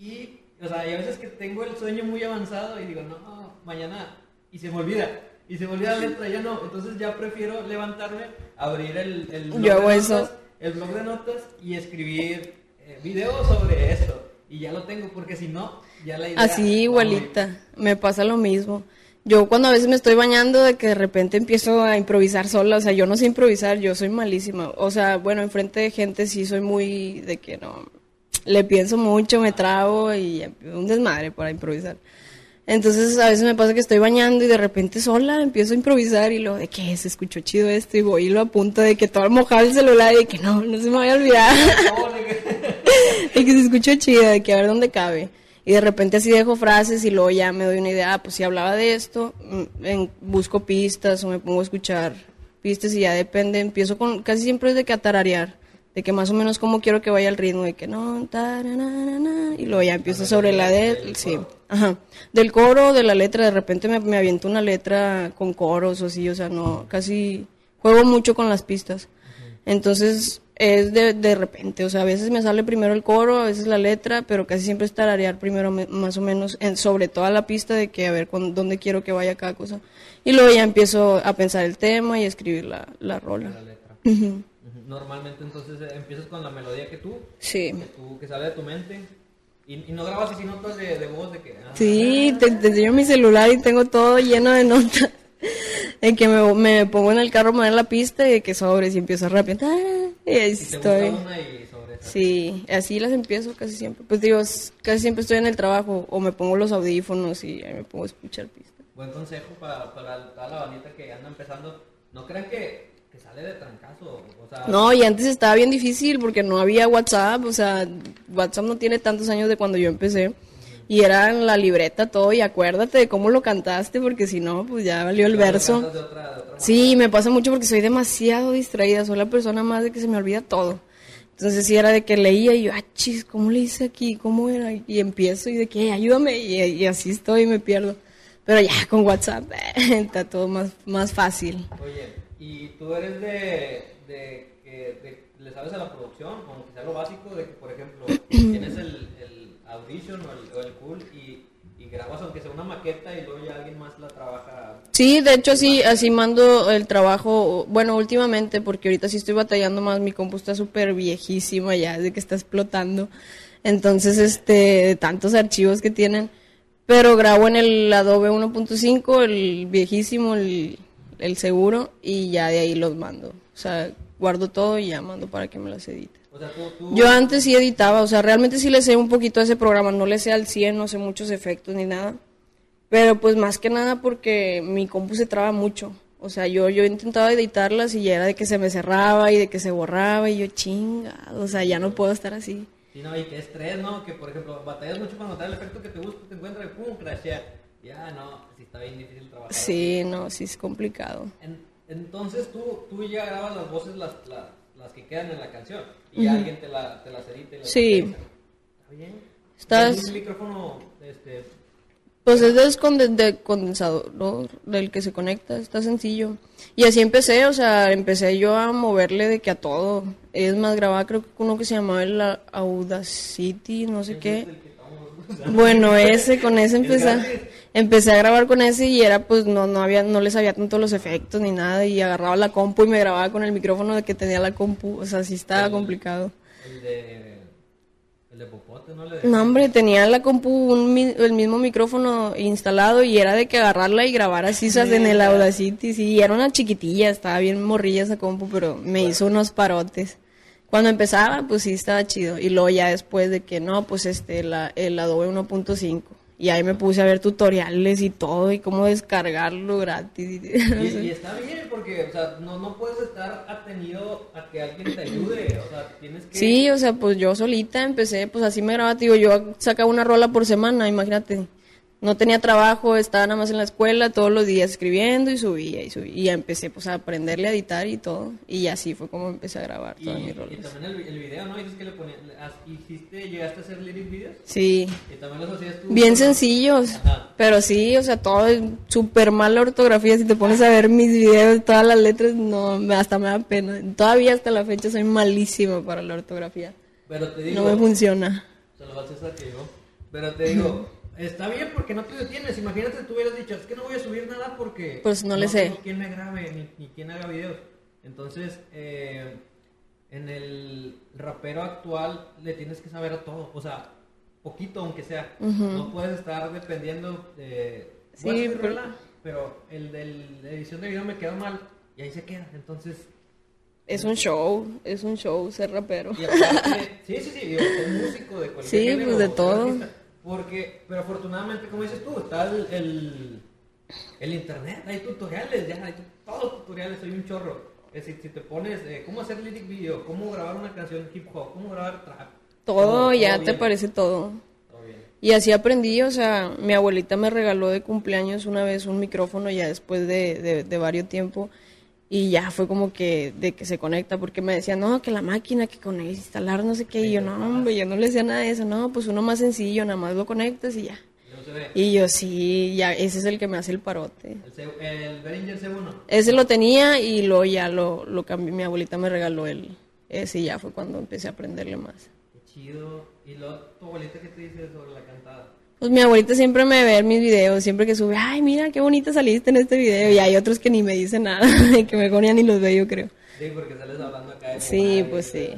y, o sea, hay veces que tengo el sueño muy avanzado y digo, no, mañana, y se me olvida. Y se me olvida la letra, ya no. Entonces ya prefiero levantarme, abrir el, el blog Yo hago de eso. notas, el blog de notas y escribir eh, videos sobre eso. Y ya lo tengo, porque si no, ya la idea. Así igualita, me pasa lo mismo. Yo cuando a veces me estoy bañando de que de repente empiezo a improvisar sola, o sea, yo no sé improvisar, yo soy malísima. O sea, bueno, enfrente de gente sí soy muy de que no, le pienso mucho, me trago y un desmadre para improvisar. Entonces a veces me pasa que estoy bañando y de repente sola empiezo a improvisar y lo de que se escuchó chido esto y voy y lo apunto de que todo mojado el celular y de que no, no se me vaya a olvidar. <laughs> de que se escuchó chida, de que a ver dónde cabe. Y de repente así dejo frases y luego ya me doy una idea, ah, pues si hablaba de esto, mm, en- busco pistas o me pongo a escuchar pistas y ya depende, empiezo con, casi siempre es de que atararear, de que más o menos como quiero que vaya el ritmo, de que no, y luego ya empiezo sobre la de, sí, ajá, del coro, de la letra, de repente me, me aviento una letra con coros o así, o sea, no, casi juego mucho con las pistas. Entonces es de, de repente, o sea, a veces me sale primero el coro, a veces la letra, pero casi siempre es tararear primero me- más o menos en, sobre toda la pista de que a ver cuán- dónde quiero que vaya cada cosa. Y luego ya empiezo a pensar el tema y a escribir la, la La rola. letra. Ujú. Ujú. Normalmente entonces eh, empiezas con la melodía que tú, Sí. que, tú, que sale de tu mente. Y, y no grabas así notas de, de voz de que... ah, Sí, te, te enseño mi celular y tengo todo lleno de notas. <laughs> En que me, me pongo en el carro a poner la pista y de que sobres y empiezo a rapear. Y ahí estoy. gusta una y sobre esa. Sí, así las empiezo casi siempre. Pues digo, casi siempre estoy en el trabajo o me pongo los audífonos y ahí me pongo a escuchar pistas. Buen consejo para, para toda la bandita que anda empezando. No crean que, que sale de trancazo. O sea, No, y antes estaba bien difícil porque no había WhatsApp, o sea, WhatsApp no tiene tantos años de cuando yo empecé. Y era en la libreta todo y acuérdate de cómo lo cantaste porque si no, pues ya valió el verso. cantas de otra, de otra Sí, me pasa mucho porque soy demasiado distraída, soy la persona más de que se me olvida todo. Entonces sí era de que leía y yo, ah, chis, ¿cómo le hice aquí? ¿Cómo era? Y empiezo y de que, ayúdame, y, y así estoy y me pierdo. Pero ya con WhatsApp <laughs> está todo más, más fácil. Oye, ¿y tú eres de, de que le sabes a la producción, aunque sea lo básico, de que, por ejemplo, <clears throat> tienes el, el Audition o el, o el Cool y, y grabas aunque sea una maqueta y luego ya alguien más la trabaja? Sí, de hecho así, así mando el trabajo, bueno, últimamente, porque ahorita sí estoy batallando más, mi compu está súper viejísima ya, de que está explotando. Entonces, este, tantos archivos que tienen. Pero grabo en el Adobe 1.5, el viejísimo, el, el seguro, y ya de ahí los mando. O sea, guardo todo y ya mando para que me las edite. O sea, tú, tú Yo antes sí editaba, o sea, realmente sí le sé un poquito a ese programa, no le sé al 100, no sé muchos efectos ni nada. Pero pues más que nada porque mi compu se traba mucho. O sea, yo, yo intentaba editarlas y ya era de que se me cerraba y de que se borraba y yo chinga, o sea, ya no puedo estar así. Sí, no, y qué estrés, ¿no? Que, por ejemplo, batallas mucho para notar el efecto que te gusta, te encuentras y pum, crashea. Ya, no, sí está bien difícil trabajar. Sí, no, sí es complicado. En- entonces tú, tú ya grabas las voces, las, las, las que quedan en la canción, y ya alguien te, la, te las edita y las Sí. ¿Está bien? Estás- ¿Tienes un micrófono, este, Pues es de, conde- de condensador ¿no? del que se conecta, está sencillo. Y así empecé, o sea, empecé yo a moverle de que a todo. Es más, grababa creo que uno que se llamaba el Audacity, no sé qué. el que estamos usando? Bueno, ese, con ese <laughs> empecé. Empecé a grabar con ese y era pues no, no había, no les sabía tanto los efectos ni nada y agarraba la compu y me grababa con el micrófono de que tenía la compu, o sea, sí estaba complicado. El de, el de Popote, ¿no? Le No, hombre, tenía la compu un el mismo micrófono instalado y era de que agarrarla y grabar así sea, en el Audacity. Sí, era una chiquitilla, estaba bien morrilla esa compu, pero me hizo unos parotes. Cuando empezaba, pues sí estaba chido. Y luego ya después de que no, pues este, la, el Adobe 1.5. Y ahí me puse a ver tutoriales y todo y cómo descargarlo gratis. Y, <laughs> y está bien, porque, o sea, no, no puedes estar atenido a que alguien te ayude, o sea, tienes que... Sí, o sea, pues yo solita empecé, pues así me grababa, digo, yo sacaba una rola por semana, imagínate. No tenía trabajo, estaba nada más en la escuela todos los días escribiendo y subía y subía. Y ya empecé pues a aprenderle a editar y todo. Y así fue como empecé a grabar Y, todas mis y rolas. también el, el video, ¿no? Dices que le ponías, hiciste, llegaste a hacer lyric videos Sí, y también los hacías tú. bien ¿no? sencillos. Ajá. Pero sí, o sea, todo es súper mala ortografía. Si te pones a ver mis videos, todas las letras, no, hasta me da pena. Todavía hasta la fecha soy malísima para la ortografía. Pero te digo, No me funciona. se lo va a que llegó. Pero te digo, <laughs> está bien porque no te detienes. Imagínate, tú hubieras dicho, es que no voy a subir nada porque. Pues no le sé. quién me grabe ni, ni quién haga videos. Entonces, eh, en el rapero actual le tienes que saber a todo. O sea, poquito aunque sea. No puedes estar dependiendo de. Sí, pero- rola, pero el de la edición de video me quedó mal y ahí se queda. Entonces. Es un show, es un show ser rapero. Y aparte, sí, sí, sí, digo, músico de cualquier Sí, género, pues, de todo. artista, porque, pero afortunadamente, como dices tú, está el, el, el internet, hay tutoriales, ya, hay todos tutoriales, hay un chorro. Es decir, si te pones, eh, cómo hacer lyric video, cómo grabar una canción hip hop, cómo grabar trap. Todo ya te parece todo. Todo bien. Y así aprendí, o sea, mi abuelita me regaló de cumpleaños una vez un micrófono ya después de, de, de varios tiempo. Y ya fue como que de que se conecta, porque me decían, no, que la máquina, que con él instalar no sé qué. Y yo, no, hombre, yo no le decía nada de eso. No, pues uno más sencillo, nada más lo conectas y ya. Y yo, sí, ya, ese es el que me hace el parote. El, el Behringer C1. Ese lo tenía y luego ya lo, lo cambié. Mi abuelita me regaló el, ese y ya fue cuando empecé a aprenderle más. Qué chido. ¿Y lo, tu abuelita qué te dice sobre la cantada? Pues mi abuelita siempre me ve mis videos, siempre que sube, ay, mira qué bonita saliste en este video. Y hay otros que ni me dicen nada, <laughs> que mejor ya ni los veo, yo creo. Sí, porque sales hablando acá de Sí, pues sí.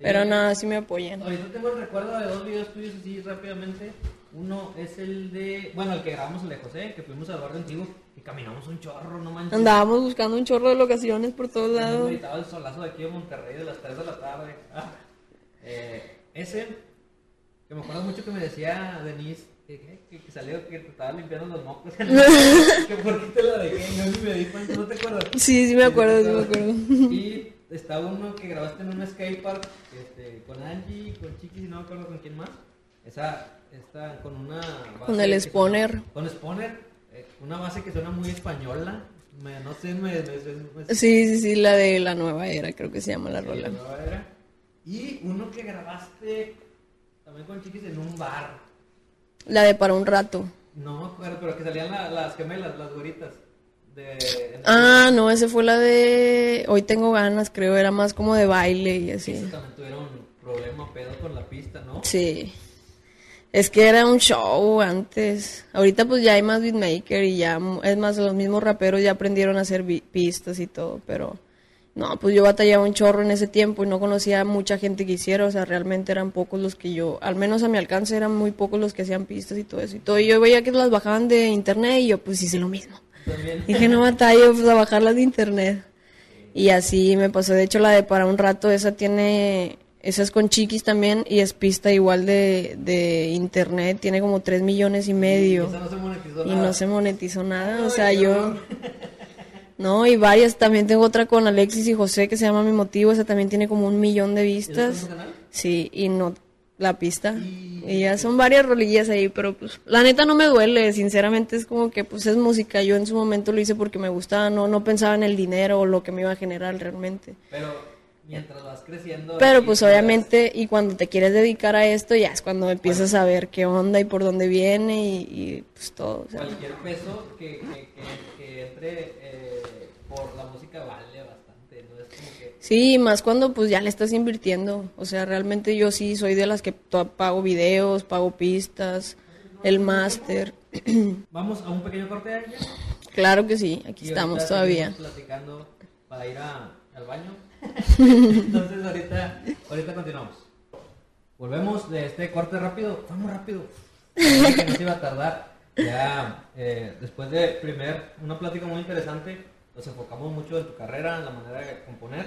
Pero nada, sí me apoyan. Ahorita tengo el recuerdo de dos videos tuyos así rápidamente. Uno es el de, bueno, el que grabamos el de José, que fuimos al barrio antiguo y caminamos un chorro, no manches. Andábamos buscando un chorro de locaciones por todos lados. meditado el solazo de aquí de Monterrey de las 3 de la tarde. Ah, eh, ese, que me acuerdo mucho que me decía Denise, que, que, que salió que te estaba limpiando los mocos. <laughs> que por qué te lo dejé, yo ni me di cuenta, ¿no te acuerdas? Sí, sí me acuerdo, sí me acuerdo. Y está uno que grabaste en un skatepark este, con Angie, con Chiquis y no me acuerdo con quién más. Esa, esta, con una. base Con el suena- Con Spooner, eh, una base que suena muy española. Me, no sé, me. me- Sí, sí, sí, la de la nueva era, creo que se llama la rola. la nueva era. Y uno que grabaste también con Chiquis en un bar. La de para un rato. No me acuerdo, pero que salían la- las gemelas, las güeritas. De, Ah, no, ese fue la de Hoy tengo ganas, creo, era más como de baile y así. Esas también tuvieron problema, pedo con la pista, ¿no? Sí. Es que era un show antes. Ahorita pues ya hay más beatmaker y ya, es más, los mismos raperos ya aprendieron a hacer pistas y todo, pero no, pues yo batallaba un chorro en ese tiempo y no conocía a mucha gente que hiciera, o sea, realmente eran pocos los que yo, al menos a mi alcance eran muy pocos los que hacían pistas y todo eso y todo. Y yo veía que las bajaban de internet y yo pues hice lo mismo. También. Dije, no batallo pues, a bajarlas de internet. Y así me pasó. De hecho, la de para un rato, esa tiene. Esa es con chiquis también y es pista igual de, de internet. Tiene como 3 millones y medio. Esa no se monetizó Y nada. no se monetizó nada. O sea, yo. <laughs> No, y varias. También tengo otra con Alexis y José que se llama Mi Motivo. Esa también tiene como un millón de ¿Y eso vistas. canal? Sí, y no la pista. Y ya son varias rolillas ahí, pero pues la neta no me duele, sinceramente es como que pues es música. Yo en su momento lo hice porque me gustaba, no no pensaba en el dinero o lo que me iba a generar realmente. Pero mientras vas creciendo. Pero aquí, pues obviamente y cuando te quieres dedicar a esto ya es cuando empiezas a ver qué onda y por dónde viene y, y, pues todo. o sea. Cualquier peso que, que, que, que entre eh, por la música vale bastante. ¿no? Es como que. Sí, más cuando pues ya le estás invirtiendo. O sea, realmente yo sí soy de las que pago videos, pago pistas, el máster. <clears throat> Vamos a un pequeño corte de aire. claro que sí, aquí Y estamos todavía. platicando para ir a- al baño. Entonces ahorita, ahorita continuamos. Volvemos de este corte rápido. Muy rápido. Que no se iba a tardar. Ya eh, después de primer, una plática muy interesante, nos enfocamos mucho en tu carrera, en la manera de componer.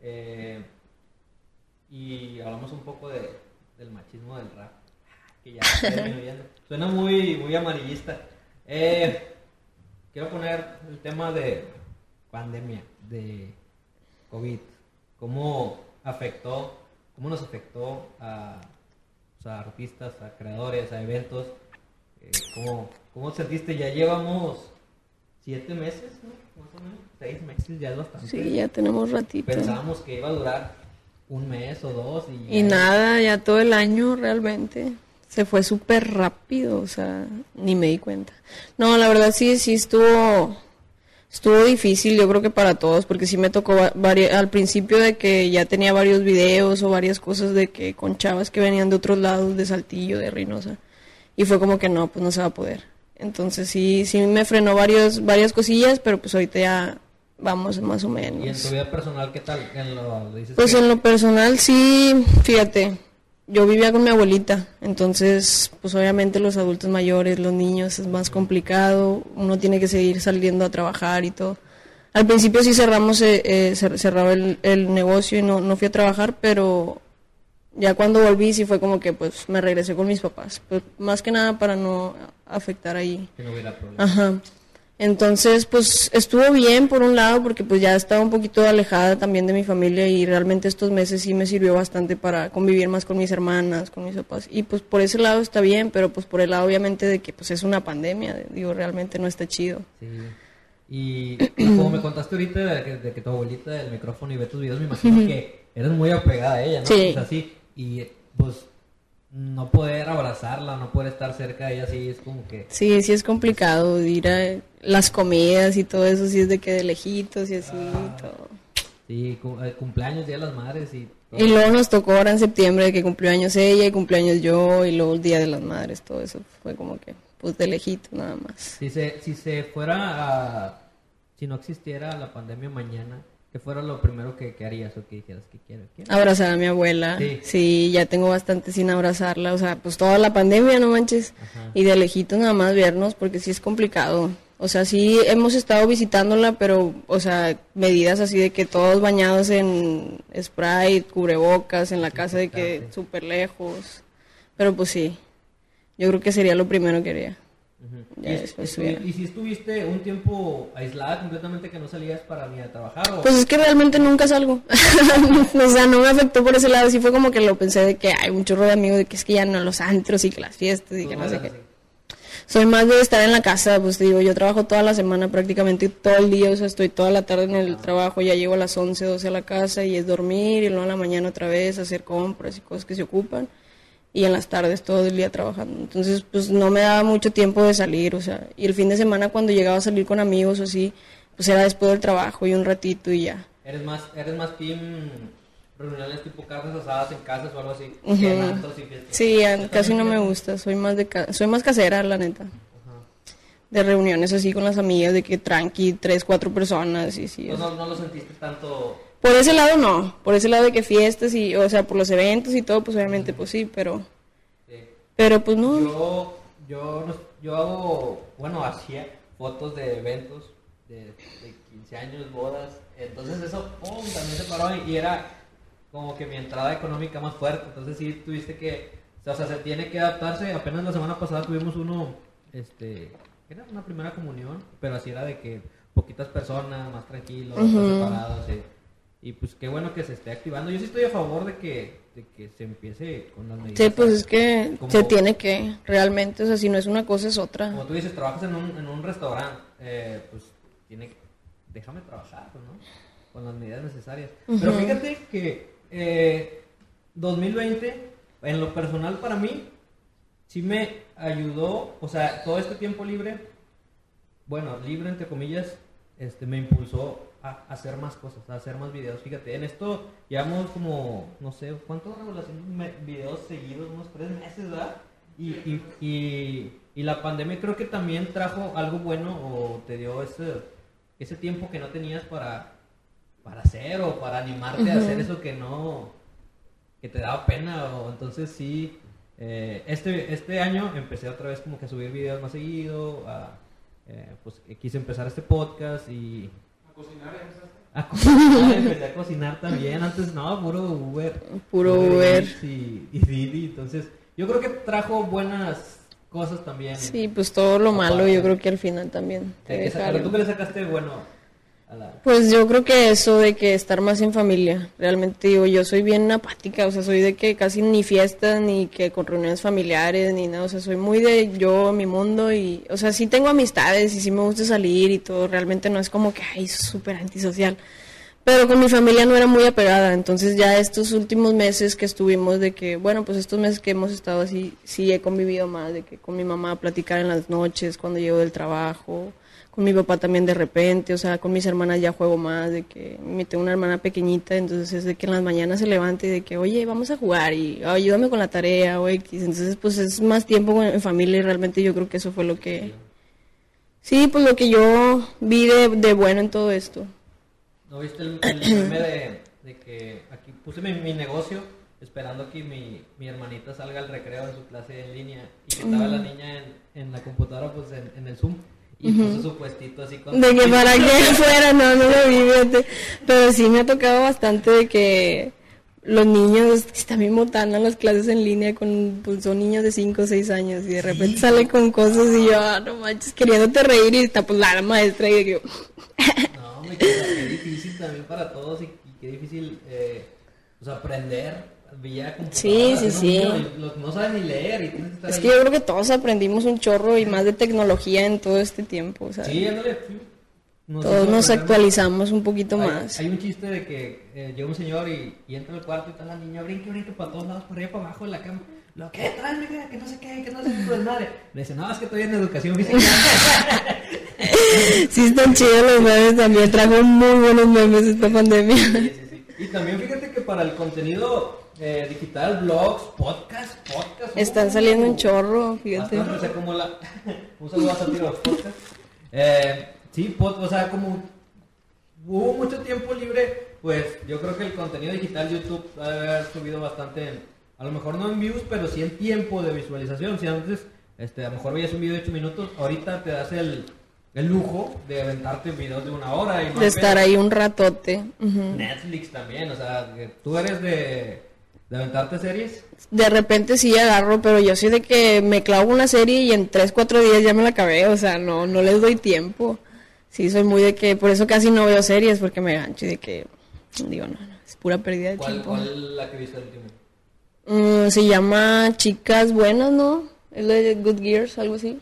eh, y hablamos un poco de, del machismo del rap. Que ya está disminuyendo. Suena muy, muy amarillista. Eh, quiero poner el tema de pandemia, de COVID. ¿Cómo afectó, cómo nos afectó a, o sea, a artistas, a creadores, a eventos? Eh, ¿cómo, ¿Cómo sentiste? Ya llevamos siete meses, ¿no? Más o menos. Seis meses ya es bastante. Sí, ya tenemos ratito. Pensábamos que iba a durar un mes o dos y, Y ya- nada, ya todo el año realmente. Se fue súper rápido, o sea, ni me di cuenta. No, la verdad sí, sí estuvo, estuvo difícil, yo creo que para todos, porque sí me tocó al principio de que ya tenía varios videos o varias cosas de que con chavas que venían de otros lados, de Saltillo, de Reynosa, y fue como que no, pues no se va a poder. Entonces sí, sí me frenó varios, varias cosillas, pero pues ahorita ya vamos más o menos. ¿Y en tu vida personal qué tal? En lo, dices Pues que- en lo personal sí, fíjate, yo vivía con mi abuelita, entonces pues obviamente los adultos mayores, los niños es más complicado, uno tiene que seguir saliendo a trabajar y todo. Al principio sí cerramos, eh, eh, cer- cerraba el, el negocio y no, no fui a trabajar, pero ya cuando volví sí fue como que pues me regresé con mis papás, pues más que nada para no afectar ahí. que no hubiera problema. Ajá. Entonces, pues estuvo bien por un lado porque pues ya estaba un poquito alejada también de mi familia y realmente estos meses sí me sirvió bastante para convivir más con mis hermanas, con mis papás. Y pues por ese lado está bien, pero pues por el lado obviamente de que pues es una pandemia, digo, realmente no está chido. Sí. Y como me contaste ahorita de que, de que tu abuelita del micrófono y ve tus videos, me imagino que eres muy apegada a ella, ¿no? Sí. O sea, sí. Y pues no poder abrazarla, no poder estar cerca de ella, sí, es como que... Sí, sí es complicado ir a las comidas y todo eso, sí es de que de lejitos y así Ah. y todo. Sí, eh, cumpleaños, Día de las Madres y... todo. Y luego nos tocó ahora en septiembre que cumplió años ella y cumpleaños yo y luego el Día de las Madres, todo eso fue como que pues de lejito nada más. Si se, si se fuera a... Si no existiera la pandemia mañana, ¿qué fuera lo primero que, que harías o que dijeras que quiero? quiero? Abrazar a mi abuela, Sí. sí. ya tengo bastante sin abrazarla, o sea, pues toda la pandemia, no manches, Ajá. y de lejito nada más vernos porque sí es complicado. O sea, sí hemos estado visitándola, pero, o sea, medidas así de que todos bañados en spray, cubrebocas, en la casa de que súper lejos. Pero pues sí, yo creo que sería lo primero que haría. Y, si estuviste un tiempo aislada completamente que no salías para ni a trabajar o... Pues es que realmente nunca salgo. <laughs> o sea, no me afectó por ese lado. Sí fue como que lo pensé de que hay un chorro de amigos de que es que ya no los antros y que las fiestas y que no no sé qué. Soy más de estar en la casa, pues te digo, yo trabajo toda la semana prácticamente todo el día, o sea, estoy toda la tarde en el trabajo, ya llego a las 11, 12 a la casa y es dormir y luego en la mañana otra vez hacer compras y cosas que se ocupan y en las tardes todo el día trabajando. Entonces, pues no me daba mucho tiempo de salir, o sea, y el fin de semana cuando llegaba a salir con amigos o así, pues era después del trabajo y un ratito y ya. ¿Eres más, eres más team reuniones tipo carnes asadas en casas o algo así? Ujú. que en antros y fiestas? Sí, casi no me gusta, soy más de ca- soy más casera, la neta. De reuniones así con las amigas, de que tranqui, tres, cuatro personas y sí. no lo sentiste tanto... Por ese lado no, por ese lado de que fiestas y, o sea, por los eventos y todo, pues obviamente pues sí, pero, sí. pero pues no. Yo, yo, no- yo hago, bueno, hacía fotos de eventos de, de 15 años, bodas. Entonces eso, pum, también se paró y era como que mi entrada económica más fuerte. Entonces sí tuviste que, o sea, se tiene que adaptarse. Apenas la semana pasada tuvimos uno, este, era una primera comunión, pero así era de que poquitas personas, más tranquilos, más separados. sí. Y pues qué bueno que se esté activando. Yo sí estoy a favor de que, de que se empiece con las medidas. Sí, pues es que Como- se tiene que, realmente, o sea, si no es una cosa es otra. como tú dices, trabajas en un, en un restaurante, eh, pues tiene que, déjame trabajar, pues, ¿no? Con las medidas necesarias. Pero fíjate que eh, 2020, en lo personal para mí, sí me ayudó, o sea, todo este tiempo libre, bueno, libre entre comillas, este, me impulsó a hacer más cosas, a hacer más videos. Fíjate, en esto llevamos como, no sé, ¿cuántos regulaciones videos seguidos? Unos tres meses, ¿verdad? Y, y, y, y la pandemia creo que también trajo algo bueno o te dio ese, ese tiempo que no tenías para, para hacer o para animarte a hacer eso que no, que te daba pena o entonces sí eh, este este año empecé otra vez como que a subir videos más seguido a, eh, pues que quise empezar este podcast y a cocinar empecé a cocinar también. Antes no puro Uber. Puro Uber y, y Didi. Entonces yo creo que trajo buenas cosas también Sí, pues todo lo malo yo creo que al final también te algo. tú que le sacaste bueno a Pues yo creo que eso de que estar más en familia, realmente digo, yo soy bien apática, o sea, soy de que casi ni fiestas, ni que con reuniones familiares, ni nada, o sea, soy muy de yo, mi mundo, y, o sea, sí tengo amistades y sí me gusta salir y todo, realmente no es como que, ay, súper antisocial. Pero con mi familia no era muy apegada, entonces ya estos últimos meses que estuvimos de que, bueno, pues estos meses que hemos estado así, sí he convivido más, de que con mi mamá platicar en las noches, cuando llego del trabajo, con mi papá también de repente, o sea, con mis hermanas ya juego más, de que me tengo una hermana pequeñita, entonces es de que en las mañanas se levante y de que, oye, vamos a jugar y "Ah, ayúdame con la tarea o X, entonces pues es más tiempo con- en familia y realmente yo creo que eso fue lo que, sí, pues lo que yo vi de, de bueno en todo esto. ¿No viste el, el meme de, de que aquí puse mi, mi negocio esperando que mi, mi hermanita salga al recreo de su clase en línea y que estaba la niña en, en la computadora pues en, en el Zoom y puso su puestito así con... De que para que <laughs> fuera, no, no lo vi, fíjate. Pero sí me ha tocado bastante de que los niños bien botanas las clases en línea con, pues son niños de 5 o 6 años y de repente salen con cosas y yo, ah, no manches, queriéndote reír y está pues la maestra y yo, No, hombre, qué, qué difícil también para todos y, y qué difícil eh, pues aprender Sí, sí, sí. Niño, no saben ni leer y tienes que estar es ahí. que yo creo que todos aprendimos un chorro y más de tecnología en todo este tiempo, Sí, ándale, nos Todos nos actualizamos un poquito hay, más. hay un chiste de que eh, llega un señor y, y entra al cuarto y está la niña, brinque, brinque para todos lados, por arriba, para abajo de la cama. Lo que mija, que no sé qué, que no sé qué, madre. Le dice, no, es que estoy en educación física. <laughs> Sí, están chidos los memes también. Trajo muy buenos memes esta pandemia. Sí, sí, sí. Y también fíjate que para el contenido eh, digital, blogs, podcast, podcast. Están saliendo un chorro, fíjate. Como la... <laughs> un saludo a Satiro Podcast. Eh, sí, pod- o sea, como hubo mucho tiempo libre, pues yo creo que el contenido digital YouTube ha de subido bastante, en- a lo mejor no en views, pero sí en tiempo de visualización. Si antes, este, a lo mejor veías un video de 8 minutos, ahorita te das el, el lujo de aventarte videos de una hora. Y más De estar ahí un ratote. Netflix también, o sea, tú eres de, de aventarte series. De repente sí agarro, pero yo soy de que me clavo una serie y en 3, 4 días ya me la acabé. O sea, no, no les doy tiempo. Sí, soy muy de que, por eso casi no veo series, porque me gancho y de que, digo, no, no, es pura pérdida de ¿Cuál, tiempo. cuál es la que viste el último? Mm, se llama Chicas Buenas, ¿no? Es la de Good Gears, algo así.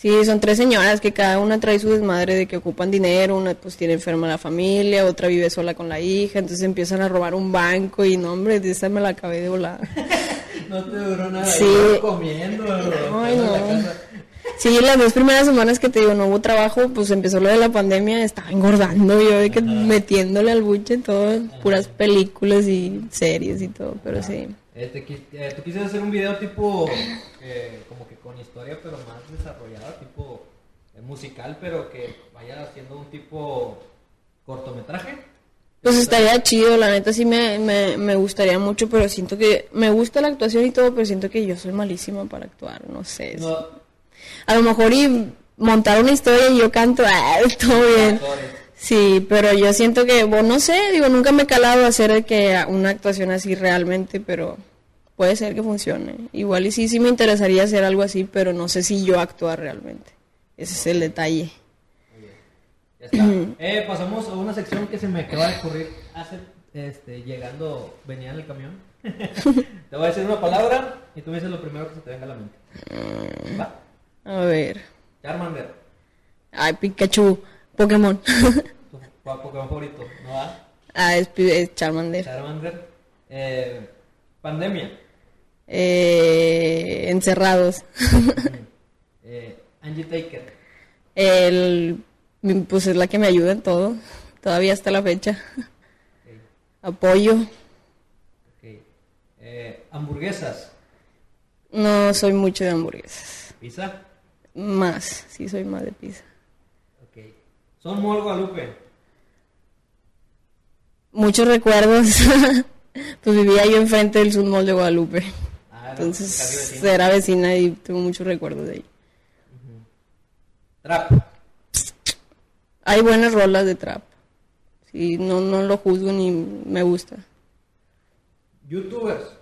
Sí, son tres señoras que cada una trae su desmadre de que ocupan dinero, una pues tiene enferma la familia, otra vive sola con la hija, entonces empiezan a robar un banco y no, hombre, de esa me la acabé de volar. <laughs> No te duró nada, Sí. comiendo, Ay, la no. Sí, las dos primeras semanas que te digo no hubo trabajo, pues empezó lo de la pandemia, estaba engordando yo de que metiéndole al buche todo, puras películas y series y todo, pero sí. Te quis- eh, tú quisiste hacer un video tipo, eh, como que con historia, pero más desarrollada, tipo eh, musical, pero que vaya siendo un tipo cortometraje. Pues estaría chido, la neta sí me, me, me gustaría mucho, pero siento que me gusta la actuación y todo, pero siento que yo soy malísima para actuar, no sé. No, A lo mejor y montar una historia y yo canto, ah, <laughs> todo bien. actores. Sí, pero yo siento que, bueno, no sé, digo, nunca me he calado a hacer que una actuación así realmente, pero puede ser que funcione. Igual y sí, sí me interesaría hacer algo así, pero no sé si yo actuar realmente. Ese es el detalle. Ya está. Eh, pasamos a una sección que se me acaba de ocurrir hace, este, llegando, venía en el camión. <laughs> te voy a decir una palabra y tú me dices lo primero que se te venga a la mente. ¿Va? A ver. Charmander, Ay, Pikachu, Pokémon. tu Pokémon favorito, ¿no va? ah, es, es Charmander. Charmander. Eh, pandemia. Eh, encerrados. <laughs> Eh, Angie Taker. El, pues es la que me ayuda en todo. Todavía hasta la fecha. Apoyo. Eh, hamburguesas. No soy mucho de hamburguesas. Pizza. Más, sí soy más de pizza. Son Mol Guadalupe. Muchos recuerdos. <laughs> pues vivía yo enfrente del Sudmol de Guadalupe. Ah, Entonces vecino. era vecina y tengo muchos recuerdos de ahí. Trap. Hay buenas rolas de trap. Sí, no, no lo juzgo ni me gusta. Youtubers.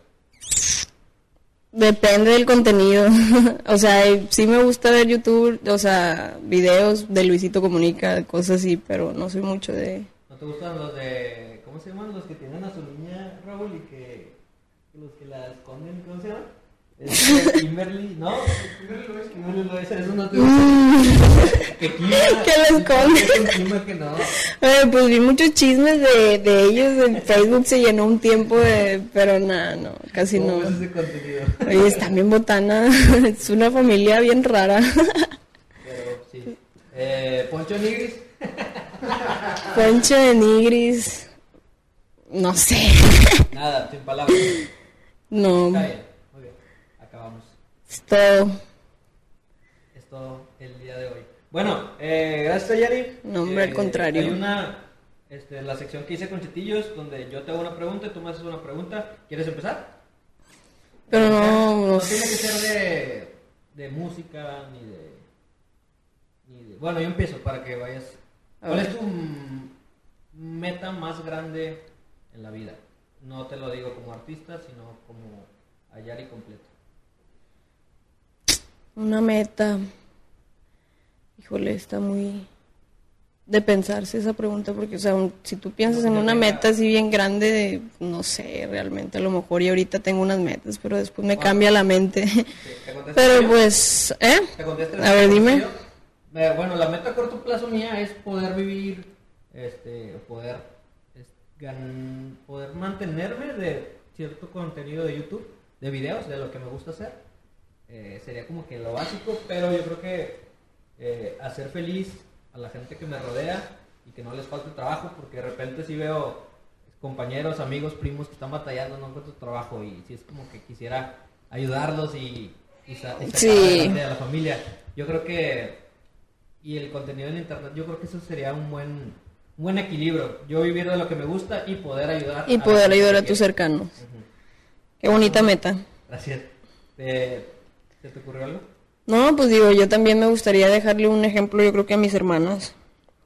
Depende del contenido. <laughs> o sea, eh, sí me gusta ver YouTube, o sea, videos de Luisito Comunica, cosas así, pero no soy mucho de... ¿No te gustan los de. ¿Cómo se llaman? Los que tienen a su niña, Raúl, y que. Los que la esconden, ¿cómo se llama? Este, Kimberly, ¿no? Kimberly Loaiza, Kimberly Loaiza, eso no te gusta. que la esconde. que no. Pues vi muchos chismes de, de ellos, en Facebook se llenó un tiempo de... Pero nada, no, casi ¿Cómo no. ves ese contenido? Oye, están bien botana, <laughs> es una familia bien rara. Pero sí. Eh, Poncho Nigris. Poncho de Nigris, no sé, Nada, sin palabras. no, Está bien. Es todo. Es todo el día de hoy. Bueno, eh, gracias a Yari. No, hombre, al Eh, contrario. Hay una, este, la sección que hice con Chitillos, donde yo te hago una pregunta y tú me haces una pregunta. ¿Quieres empezar? Pero no, No tiene que ser de, de música, ni de, ni de... Bueno, yo empiezo para que vayas... ¿Cuál es tu meta más grande en la vida? No te lo digo como artista, sino como a Yari completo. Una meta. Híjole, está muy de pensarse esa pregunta porque, o sea, un- si tú piensas en una meta así bien grande, de- no sé, realmente a lo mejor y ahorita tengo unas metas, pero después me cambia la mente. Sí, ¿te <laughs> contesto Pero pues, ¿eh? ¿Te contesto A ver, dime. eh, bueno, la meta a corto plazo mía es poder vivir, este, poder, es, gan- poder mantenerme de cierto contenido de YouTube, de videos, de lo que me gusta hacer. Eh, sería como que lo básico, pero yo creo que eh, hacer feliz a la gente que me rodea y que no les falte trabajo, porque de repente sí veo compañeros, amigos, primos que están batallando, no encuentro trabajo y sí es como que quisiera ayudarlos y, y, sa- y sacar Sí. adelante a la familia. Yo creo que, y el contenido en internet, yo creo que eso sería un buen, un buen equilibrio. Yo vivir de lo que me gusta y poder ayudar. Y la poder ayudar a tus cercanos. Qué bonita meta. Gracias. Eh, ¿Se te ocurrió? No, pues digo, yo también me gustaría dejarle un ejemplo, yo creo que a mis hermanas,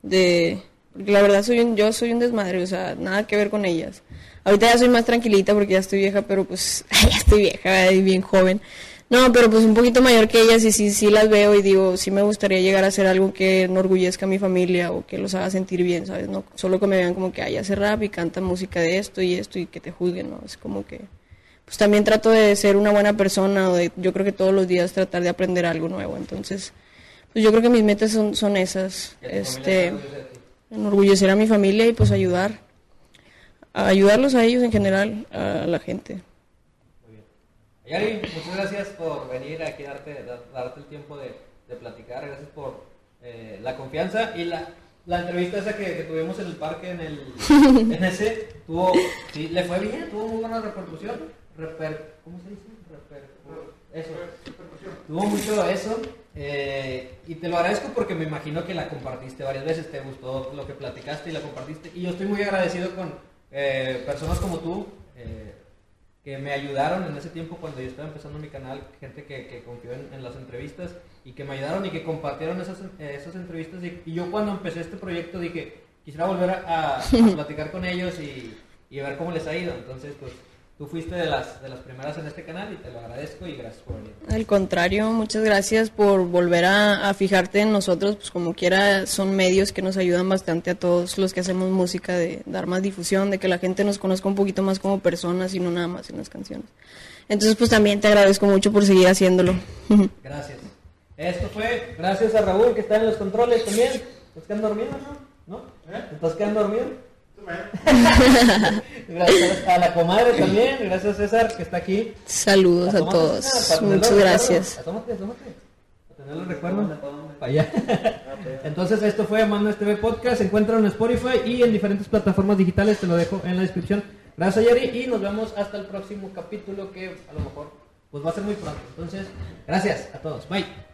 de, la verdad soy un, yo soy un desmadre, o sea, nada que ver con ellas. Ahorita ya soy más tranquilita porque ya estoy vieja, pero pues, <laughs> ya estoy vieja y bien joven. No, pero pues un poquito mayor que ellas y sí, sí las veo y digo, sí me gustaría llegar a hacer algo que enorgullezca a mi familia o que los haga sentir bien, ¿sabes? No solo que me vean como que, ay, hace rap y canta música de esto y esto y que te juzguen, ¿no? Es como que pues también trato de ser una buena persona o de, yo creo que todos los días tratar de aprender algo nuevo entonces pues yo creo que mis metas son, son esas este enorgullecer a mi familia y pues ayudar a ayudarlos a ellos en general a la gente Muy bien. Yari, muchas gracias por venir aquí, darte, dar- darte el tiempo de, de platicar. Gracias por eh, la confianza y la, la entrevista esa que, que tuvimos en el parque, en el <laughs> en ese, tuvo, sí, le fue bien, tuvo muy buena repercusión. Reper, ¿Cómo se dice? Reper, eso. Tuvo mucho eso. eh, y te lo agradezco porque me imagino que la compartiste varias veces, te gustó lo que platicaste y la compartiste. Y yo estoy muy agradecido con eh, personas como tú. eh, que me ayudaron en ese tiempo cuando yo estaba empezando mi canal, gente que, que confió en, en las entrevistas y que me ayudaron y que compartieron esas, esas entrevistas. Y, y yo cuando empecé este proyecto dije, quisiera volver a, a- a platicar con ellos y, y ver cómo les ha ido. Entonces, pues tú fuiste de las, de las primeras en este canal y te lo agradezco y gracias por venir. al contrario muchas gracias por volver a, a fijarte en nosotros pues como quiera son medios que nos ayudan bastante a todos los que hacemos música de dar más difusión de que la gente nos conozca un poquito más como personas y no nada más en las canciones entonces pues también te agradezco mucho por seguir haciéndolo <laughs> Gracias. Esto fue gracias a Raúl que está en los controles también. ¿Te estás quedando dormido, no? ¿No? ¿Te estás quedando dormido? Gracias a la comadre también, gracias César que está aquí. saludos a todos César, muchas gracias Asómate, asómate. Para allá. Entonces, esto fue Manos TV Podcast. Se encuentra en Spotify y en diferentes plataformas digitales. Te lo dejo en la descripción. Gracias, Yari. Y nos vemos hasta el próximo capítulo que a lo mejor pues va a ser muy pronto. Entonces, gracias a todos. Bye.